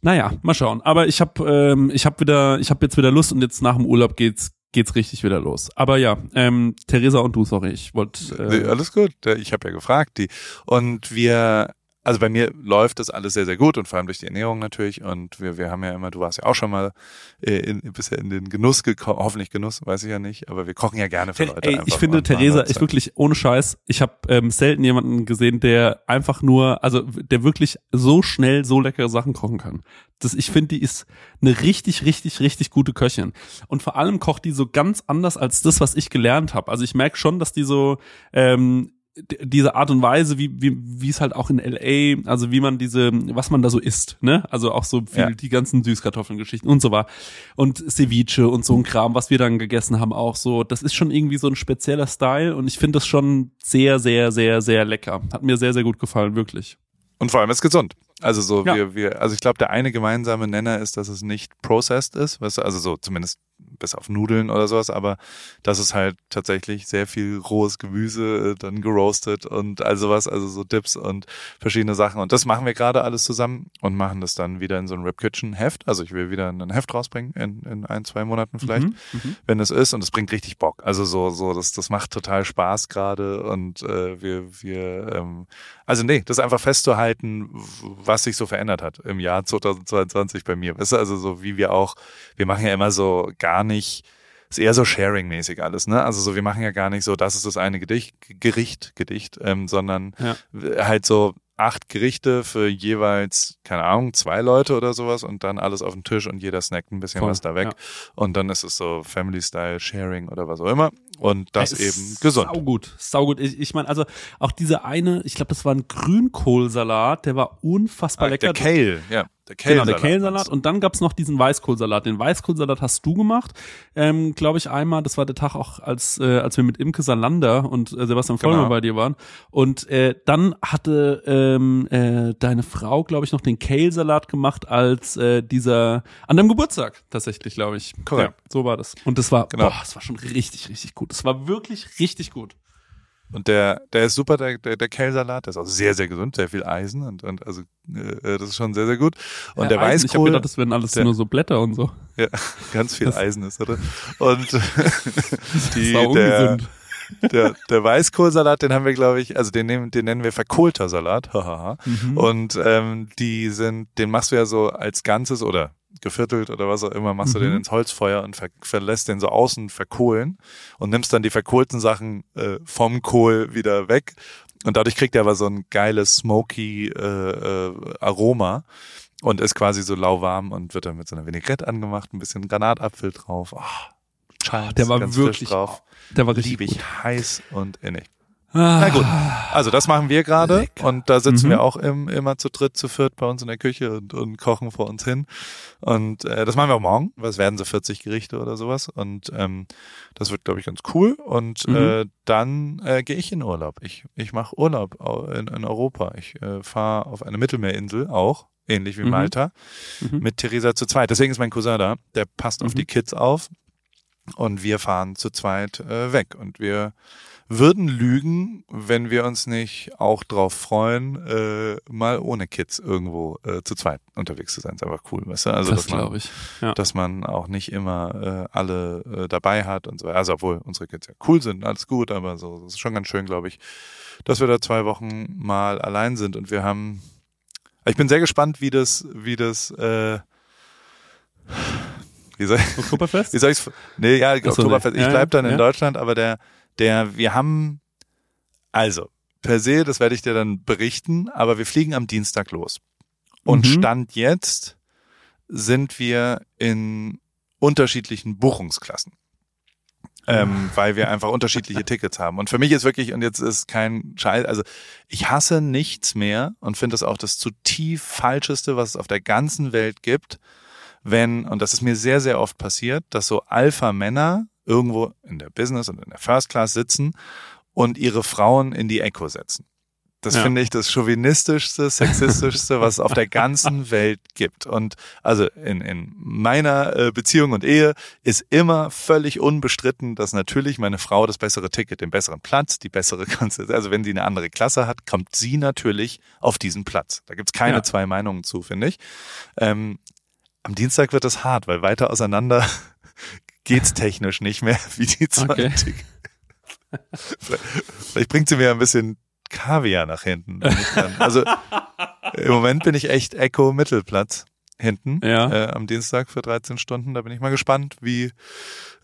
naja, mal schauen. Aber ich habe ähm, ich habe wieder, ich habe jetzt wieder Lust und jetzt nach dem Urlaub geht's geht's richtig wieder los. Aber ja, ähm, Theresa und du, sorry, ich wollte. Äh nee, alles gut. Ich habe ja gefragt, die und wir also bei mir läuft das alles sehr, sehr gut und vor allem durch die Ernährung natürlich. Und wir, wir haben ja immer, du warst ja auch schon mal äh, in, bisher in den Genuss gekommen, hoffentlich Genuss, weiß ich ja nicht, aber wir kochen ja gerne für Leute. Ey, ich finde, Theresa ist wirklich ohne Scheiß. Ich habe ähm, selten jemanden gesehen, der einfach nur, also der wirklich so schnell so leckere Sachen kochen kann. Das, ich finde, die ist eine richtig, richtig, richtig gute Köchin. Und vor allem kocht die so ganz anders als das, was ich gelernt habe. Also ich merke schon, dass die so ähm, diese Art und Weise, wie, wie, wie es halt auch in LA, also wie man diese, was man da so isst, ne? Also auch so viel, ja. die ganzen Süßkartoffeln-Geschichten und so war. Und Ceviche und so ein Kram, was wir dann gegessen haben, auch so. Das ist schon irgendwie so ein spezieller Style und ich finde das schon sehr, sehr, sehr, sehr lecker. Hat mir sehr, sehr gut gefallen, wirklich. Und vor allem ist gesund. Also so, ja. wir, wir, also ich glaube, der eine gemeinsame Nenner ist, dass es nicht processed ist, weißt du, also so zumindest bis auf Nudeln oder sowas, aber das ist halt tatsächlich sehr viel rohes Gemüse, äh, dann geroastet und all sowas, also so Dips und verschiedene Sachen. Und das machen wir gerade alles zusammen und machen das dann wieder in so ein Rip Kitchen Heft. Also ich will wieder ein Heft rausbringen in, in ein, zwei Monaten vielleicht, mhm, mhm. wenn es ist. Und es bringt richtig Bock. Also so, so, das, das macht total Spaß gerade und äh, wir, wir, ähm, also nee, das einfach festzuhalten, was sich so verändert hat im Jahr 2022 bei mir. Weißt du, also so wie wir auch, wir machen ja immer so gar nicht, ist eher so Sharing-mäßig alles, ne? Also so, wir machen ja gar nicht so, das ist das eine Gedicht, Gericht, Gedicht, ähm, sondern ja. halt so acht Gerichte für jeweils, keine Ahnung, zwei Leute oder sowas und dann alles auf den Tisch und jeder snackt ein bisschen Voll, was da weg. Ja. Und dann ist es so Family-Style, Sharing oder was auch immer. Und das ja, eben gesund. Saugut, saugut. Ich, ich meine, also auch diese eine, ich glaube, das war ein Grünkohlsalat, der war unfassbar ah, lecker. Der Kale, ja. Der Genau, Kale-Salat. der Kale-Salat. Und dann gab's noch diesen Weißkohlsalat. Den Weißkohlsalat hast du gemacht, ähm, glaube ich, einmal. Das war der Tag auch, als, äh, als wir mit Imke Salander und äh, Sebastian Vollmer Genau. bei dir waren. Und äh, dann hatte ähm, äh, deine Frau, glaube ich, noch den Kale-Salat gemacht als äh, dieser, an deinem Geburtstag tatsächlich, glaube ich. Korrekt. Ja, so war das. Und das war, Genau. boah, das war schon richtig, richtig gut. Das war wirklich richtig gut. Und der, der ist super, der, der, der Kale-Salat, der ist auch sehr, sehr gesund, sehr viel Eisen und, und also äh, das ist schon sehr, sehr gut. Und der Ja, Eisen, Ich habe Weißkohl, gedacht, das wären alles der- nur so Blätter und so. ja, ganz viel Das- Eisen ist da drin. Und die, der, der, der Weißkohlsalat, den haben wir, glaube ich, also den, nehmen, den nennen wir verkohlter Salat. Mhm. Und ähm, die sind, den machst du ja so als Ganzes oder geviertelt oder was auch immer, machst du Mhm. den ins Holzfeuer und ver verlässt den so außen verkohlen und nimmst dann die verkohlten Sachen äh, vom Kohl wieder weg. Und dadurch kriegt er aber so ein geiles, smoky äh, äh, Aroma und ist quasi so lauwarm und wird dann mit so einer Vinaigrette angemacht, ein bisschen Granatapfel drauf. Oh, Chives, Der war wirklich, drauf. der war richtig Liebe ich gut. heiß und innig. Na gut, also das machen wir gerade und da sitzen Mhm. wir auch im, immer zu dritt, zu viert bei uns in der Küche und, und kochen vor uns hin. Und äh, das machen wir auch morgen. Was werden so 40 Gerichte oder sowas? Und ähm, das wird, glaube ich, ganz cool. Und Mhm. äh, dann äh, gehe ich in Urlaub. Ich, ich mache Urlaub au- in, in Europa. Ich äh, fahre auf eine Mittelmeerinsel auch, ähnlich wie Mhm. Malta, Mhm. mit Theresa zu zweit. Deswegen ist mein Cousin da. Der passt auf Mhm. die Kids auf. Und wir fahren zu zweit äh, weg. Und wir würden lügen, wenn wir uns nicht auch drauf freuen, äh, mal ohne Kids irgendwo äh, zu zweit unterwegs zu sein. Ist einfach cool, weißt du? Also, das dass man, glaube ich. Ja. dass man auch nicht immer äh, alle äh, dabei hat und so. Also, obwohl unsere Kids ja cool sind, alles gut, aber so, das ist schon ganz schön, glaube ich, dass wir da zwei Wochen mal allein sind und wir haben, ich bin sehr gespannt, wie das, wie das, äh, wie soll, Oktoberfest? wie soll ich's? Nee, ja, Ach so, Oktoberfest. nee. Ich Ja, bleib dann in ja. Deutschland, aber der, der, wir haben, also, per se, das werde ich dir dann berichten, aber wir fliegen am Dienstag los. Und Mhm. Stand jetzt sind wir in unterschiedlichen Buchungsklassen. Ähm, weil wir einfach unterschiedliche Tickets haben. Und für mich ist wirklich, und jetzt ist kein Scheiß, also ich hasse nichts mehr und finde das auch das zutiefst Falscheste, was es auf der ganzen Welt gibt, wenn, und das ist mir sehr, sehr oft passiert, dass so Alpha-Männer irgendwo in der Business und in der First Class sitzen und ihre Frauen in die Echo setzen. Das Ja. finde ich das chauvinistischste, sexistischste, was es auf der ganzen Welt gibt. Und also in, in meiner äh, Beziehung und Ehe ist immer völlig unbestritten, dass natürlich meine Frau das bessere Ticket, den besseren Platz, die bessere Konstellation, also wenn sie eine andere Klasse hat, kommt sie natürlich auf diesen Platz. Da gibt's keine Ja. zwei Meinungen zu, finde ich. Ähm, am Dienstag wird es hart, weil weiter auseinander geht's technisch nicht mehr wie die zwei. Okay. Tickets. vielleicht, vielleicht bringt sie mir ein bisschen Kaviar nach hinten. wenn ich dann- Also im Moment bin ich echt Echo Mittelplatz hinten Ja. äh, am Dienstag für 13 Stunden. Da bin ich mal gespannt, wie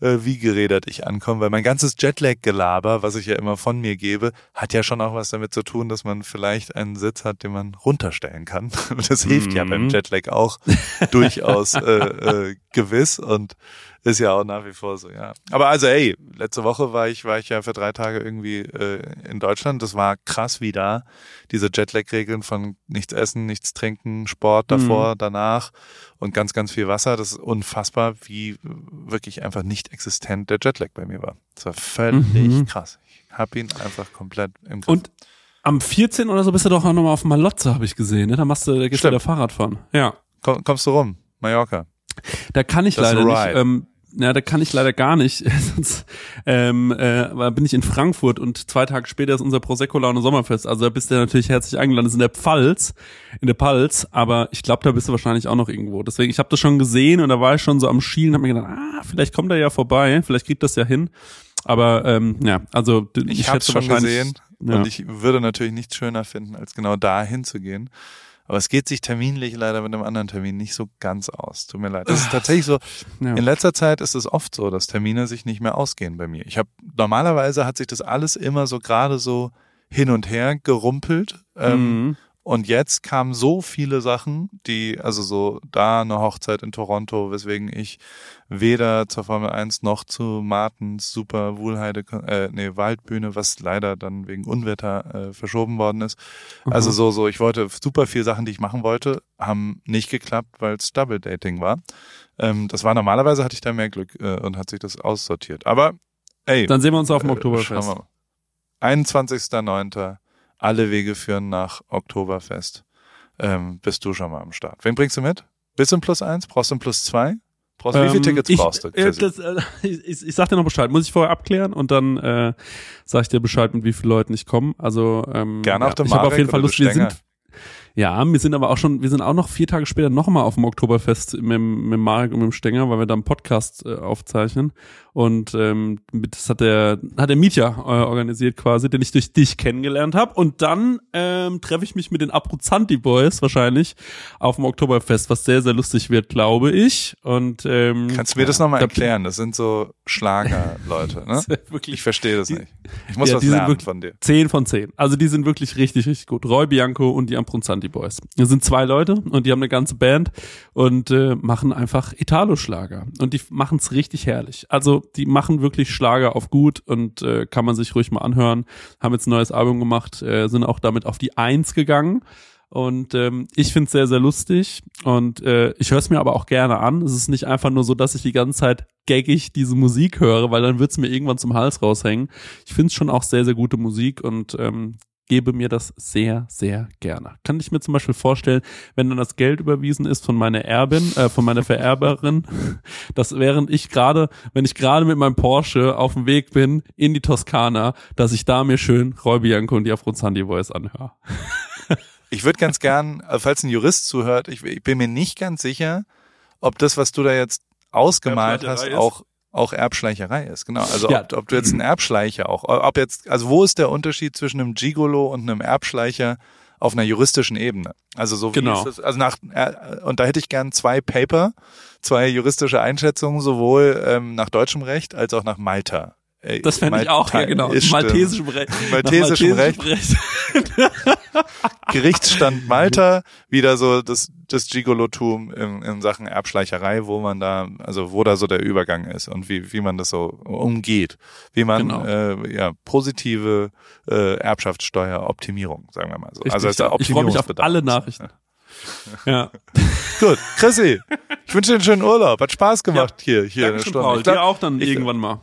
äh, wie gerädert ich ankomme, weil mein ganzes Jetlag-Gelaber, was ich ja immer von mir gebe, hat ja schon auch was damit zu tun, dass man vielleicht einen Sitz hat, den man runterstellen kann. Das hilft ja Mhm. beim Jetlag auch durchaus äh, äh, gewiss und ist ja auch nach wie vor so, ja. Aber also, ey, letzte Woche war ich, war ich ja für drei Tage irgendwie äh, in Deutschland. Das war krass wie da. Diese Jetlag-Regeln von nichts essen, nichts trinken, Sport davor, danach und ganz, ganz viel Wasser. Das ist unfassbar, wie wirklich einfach nicht existent der Jetlag bei mir war. Das war völlig Mhm. krass. Ich hab ihn einfach komplett im Griff. Und am 14. oder so bist du doch auch nochmal auf Malotze, habe ich gesehen. Ne? Da machst du, da gehst du wieder Fahrrad fahren. Ja. Komm, kommst du rum? Mallorca. Da kann ich Das leider nicht. Ähm, ja, da kann ich leider gar nicht. Sonst ähm, äh, weil bin ich in Frankfurt und zwei Tage später ist unser Prosecco Laune Sommerfest. Also da bist du natürlich herzlich eingeladen. Das ist in der Pfalz, in der Palz, aber ich glaube, da bist du wahrscheinlich auch noch irgendwo. Deswegen, ich habe das schon gesehen und da war ich schon so am Schielen, habe mir gedacht, ah, vielleicht kommt er ja vorbei, vielleicht kriegt das ja hin. Aber ähm, ja, also Ich, ich schätze schon wahrscheinlich- gesehen Ja. und ich würde natürlich nichts schöner finden, als genau da hinzugehen. Aber es geht sich terminlich leider mit einem anderen Termin nicht so ganz aus. Tut mir leid. Das ist tatsächlich so. ja. In letzter Zeit ist es oft so, dass Termine sich nicht mehr ausgehen bei mir. Ich habe normalerweise hat sich das alles immer so gerade so hin und her gerumpelt. Ähm, Mhm. Und jetzt kamen so viele Sachen, die, also so da eine Hochzeit in Toronto, weswegen ich weder zur Formel 1 noch zu Martens Super Wohlheide, äh, nee, Waldbühne, was leider dann wegen Unwetter äh, verschoben worden ist. Mhm. Also so, so, ich wollte super viel Sachen, die ich machen wollte, haben nicht geklappt, weil es Double Dating war. Ähm, das war normalerweise hatte ich da mehr Glück äh, und hat sich das aussortiert. Aber ey. Dann sehen wir uns auf dem äh, Oktoberfest. 21.09. Alle Wege führen nach Oktoberfest. Ähm, bist du schon mal am Start. Wen bringst du mit? Bist du ein Plus eins? Brauchst du ein Plus zwei? Brauchst wie viele ähm, Tickets ich, brauchst du? Äh, das, äh, ich, ich sag dir noch Bescheid. Muss ich vorher abklären und dann äh, sag ich dir Bescheid, mit wie vielen Leuten ich komme. Also ähm, Gerne ja, auf der Ich habe auf jeden Fall Lust. Wir sind, ja, wir sind aber auch schon, wir sind auch noch vier Tage später nochmal auf dem Oktoberfest mit, mit Marek und mit dem Stenger, weil wir da einen Podcast äh, aufzeichnen. Und ähm, das hat der, hat der Mietja äh, organisiert quasi, den ich durch dich kennengelernt habe. Und dann ähm, treffe ich mich mit den Abruzanti Boys wahrscheinlich auf dem Oktoberfest, was sehr, sehr lustig wird, glaube ich. Und ähm, Kannst du mir das nochmal erklären? Das sind so Schlagerleute, ne? wirklich, ich verstehe das nicht. Ich muss ja, was lernen von dir. Zehn von zehn. Also die sind wirklich richtig, richtig gut. Roy Bianco und die Abruzanti Boys. Das sind zwei Leute und die haben eine ganze Band und äh, machen einfach Italo-Schlager. Und die machen es richtig herrlich. Also die machen wirklich Schlager auf gut und äh, kann man sich ruhig mal anhören. Haben jetzt ein neues Album gemacht, äh, sind auch damit auf die Eins gegangen. Und ähm, ich finde es sehr, sehr lustig und äh, ich höre es mir aber auch gerne an. Es ist nicht einfach nur so, dass ich die ganze Zeit gaggig diese Musik höre, weil dann wird es mir irgendwann zum Hals raushängen. Ich finde es schon auch sehr, sehr gute Musik und ähm, gebe mir das sehr, sehr gerne. Kann ich mir zum Beispiel vorstellen, wenn dann das Geld überwiesen ist von meiner Erbin, äh, von meiner Vererberin, dass während ich gerade, wenn ich gerade mit meinem Porsche auf dem Weg bin in die Toskana, dass ich da mir schön Roy Bianco und die Afrozandi Voice anhöre. ich würde ganz gern, äh, falls ein Jurist zuhört, ich, ich, bin mir nicht ganz sicher, ob das, was du da jetzt ausgemalt hast, auch auch Erbschleicherei ist. Genau. Also ja. ob, ob, du jetzt ein Erbschleicher auch, ob jetzt, also wo ist der Unterschied zwischen einem Gigolo und einem Erbschleicher auf einer juristischen Ebene? Also so wie genau. ist das, also nach äh, und da hätte ich gern zwei Paper, zwei juristische Einschätzungen sowohl ähm, nach deutschem Recht als auch nach Malta. Äh, das fände ich auch, ja genau. Maltesischem Recht. Maltesischem Recht. Recht. Gerichtsstand Malta, wieder so das, das Gigolotum in, in Sachen Erbschleicherei, wo man da, also wo da so der Übergang ist und wie, wie man das so umgeht. Wie man genau. äh, ja, positive äh, Erbschaftssteueroptimierung, sagen wir mal so. Richtig, also ja. ich freue mich auf alle Nachrichten. Ja. Gut, Chrissy, ich wünsche dir einen schönen Urlaub. Hat Spaß gemacht ja. hier, hier eine Stunde. Paul, glaub, dir auch dann irgendwann mal.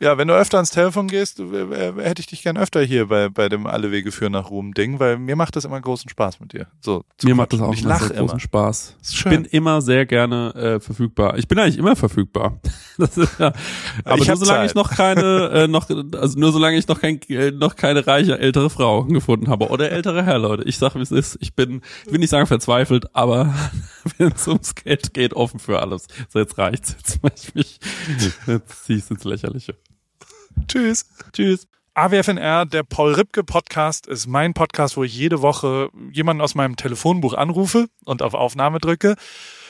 Ja, wenn du öfter ans Telefon gehst, hätte ich dich gern öfter hier bei, bei dem Alle Wege führen nach Ruhm Ding, weil mir macht das immer großen Spaß mit dir. So, mir macht das auch ich immer sehr großen immer. Spaß. Ich bin immer sehr gerne äh, verfügbar. Ich bin eigentlich immer verfügbar. das ist, ja. Aber ich nur solange Zeit. ich noch keine, äh, noch, also nur solange ich noch kein, äh, noch keine reiche ältere Frau gefunden habe oder ältere Herr, Leute. Ich sag, wie es ist. Ich bin, ich will nicht sagen verzweifelt, aber wenn es ums Geld geht, offen für alles. So, jetzt reicht's. Jetzt mach ich mich, jetzt zieh ich ins Lächerliche. Tschüss. Tschüss. AWFNR, der Paul Ripke Podcast, ist mein Podcast, wo ich jede Woche jemanden aus meinem Telefonbuch anrufe und auf Aufnahme drücke.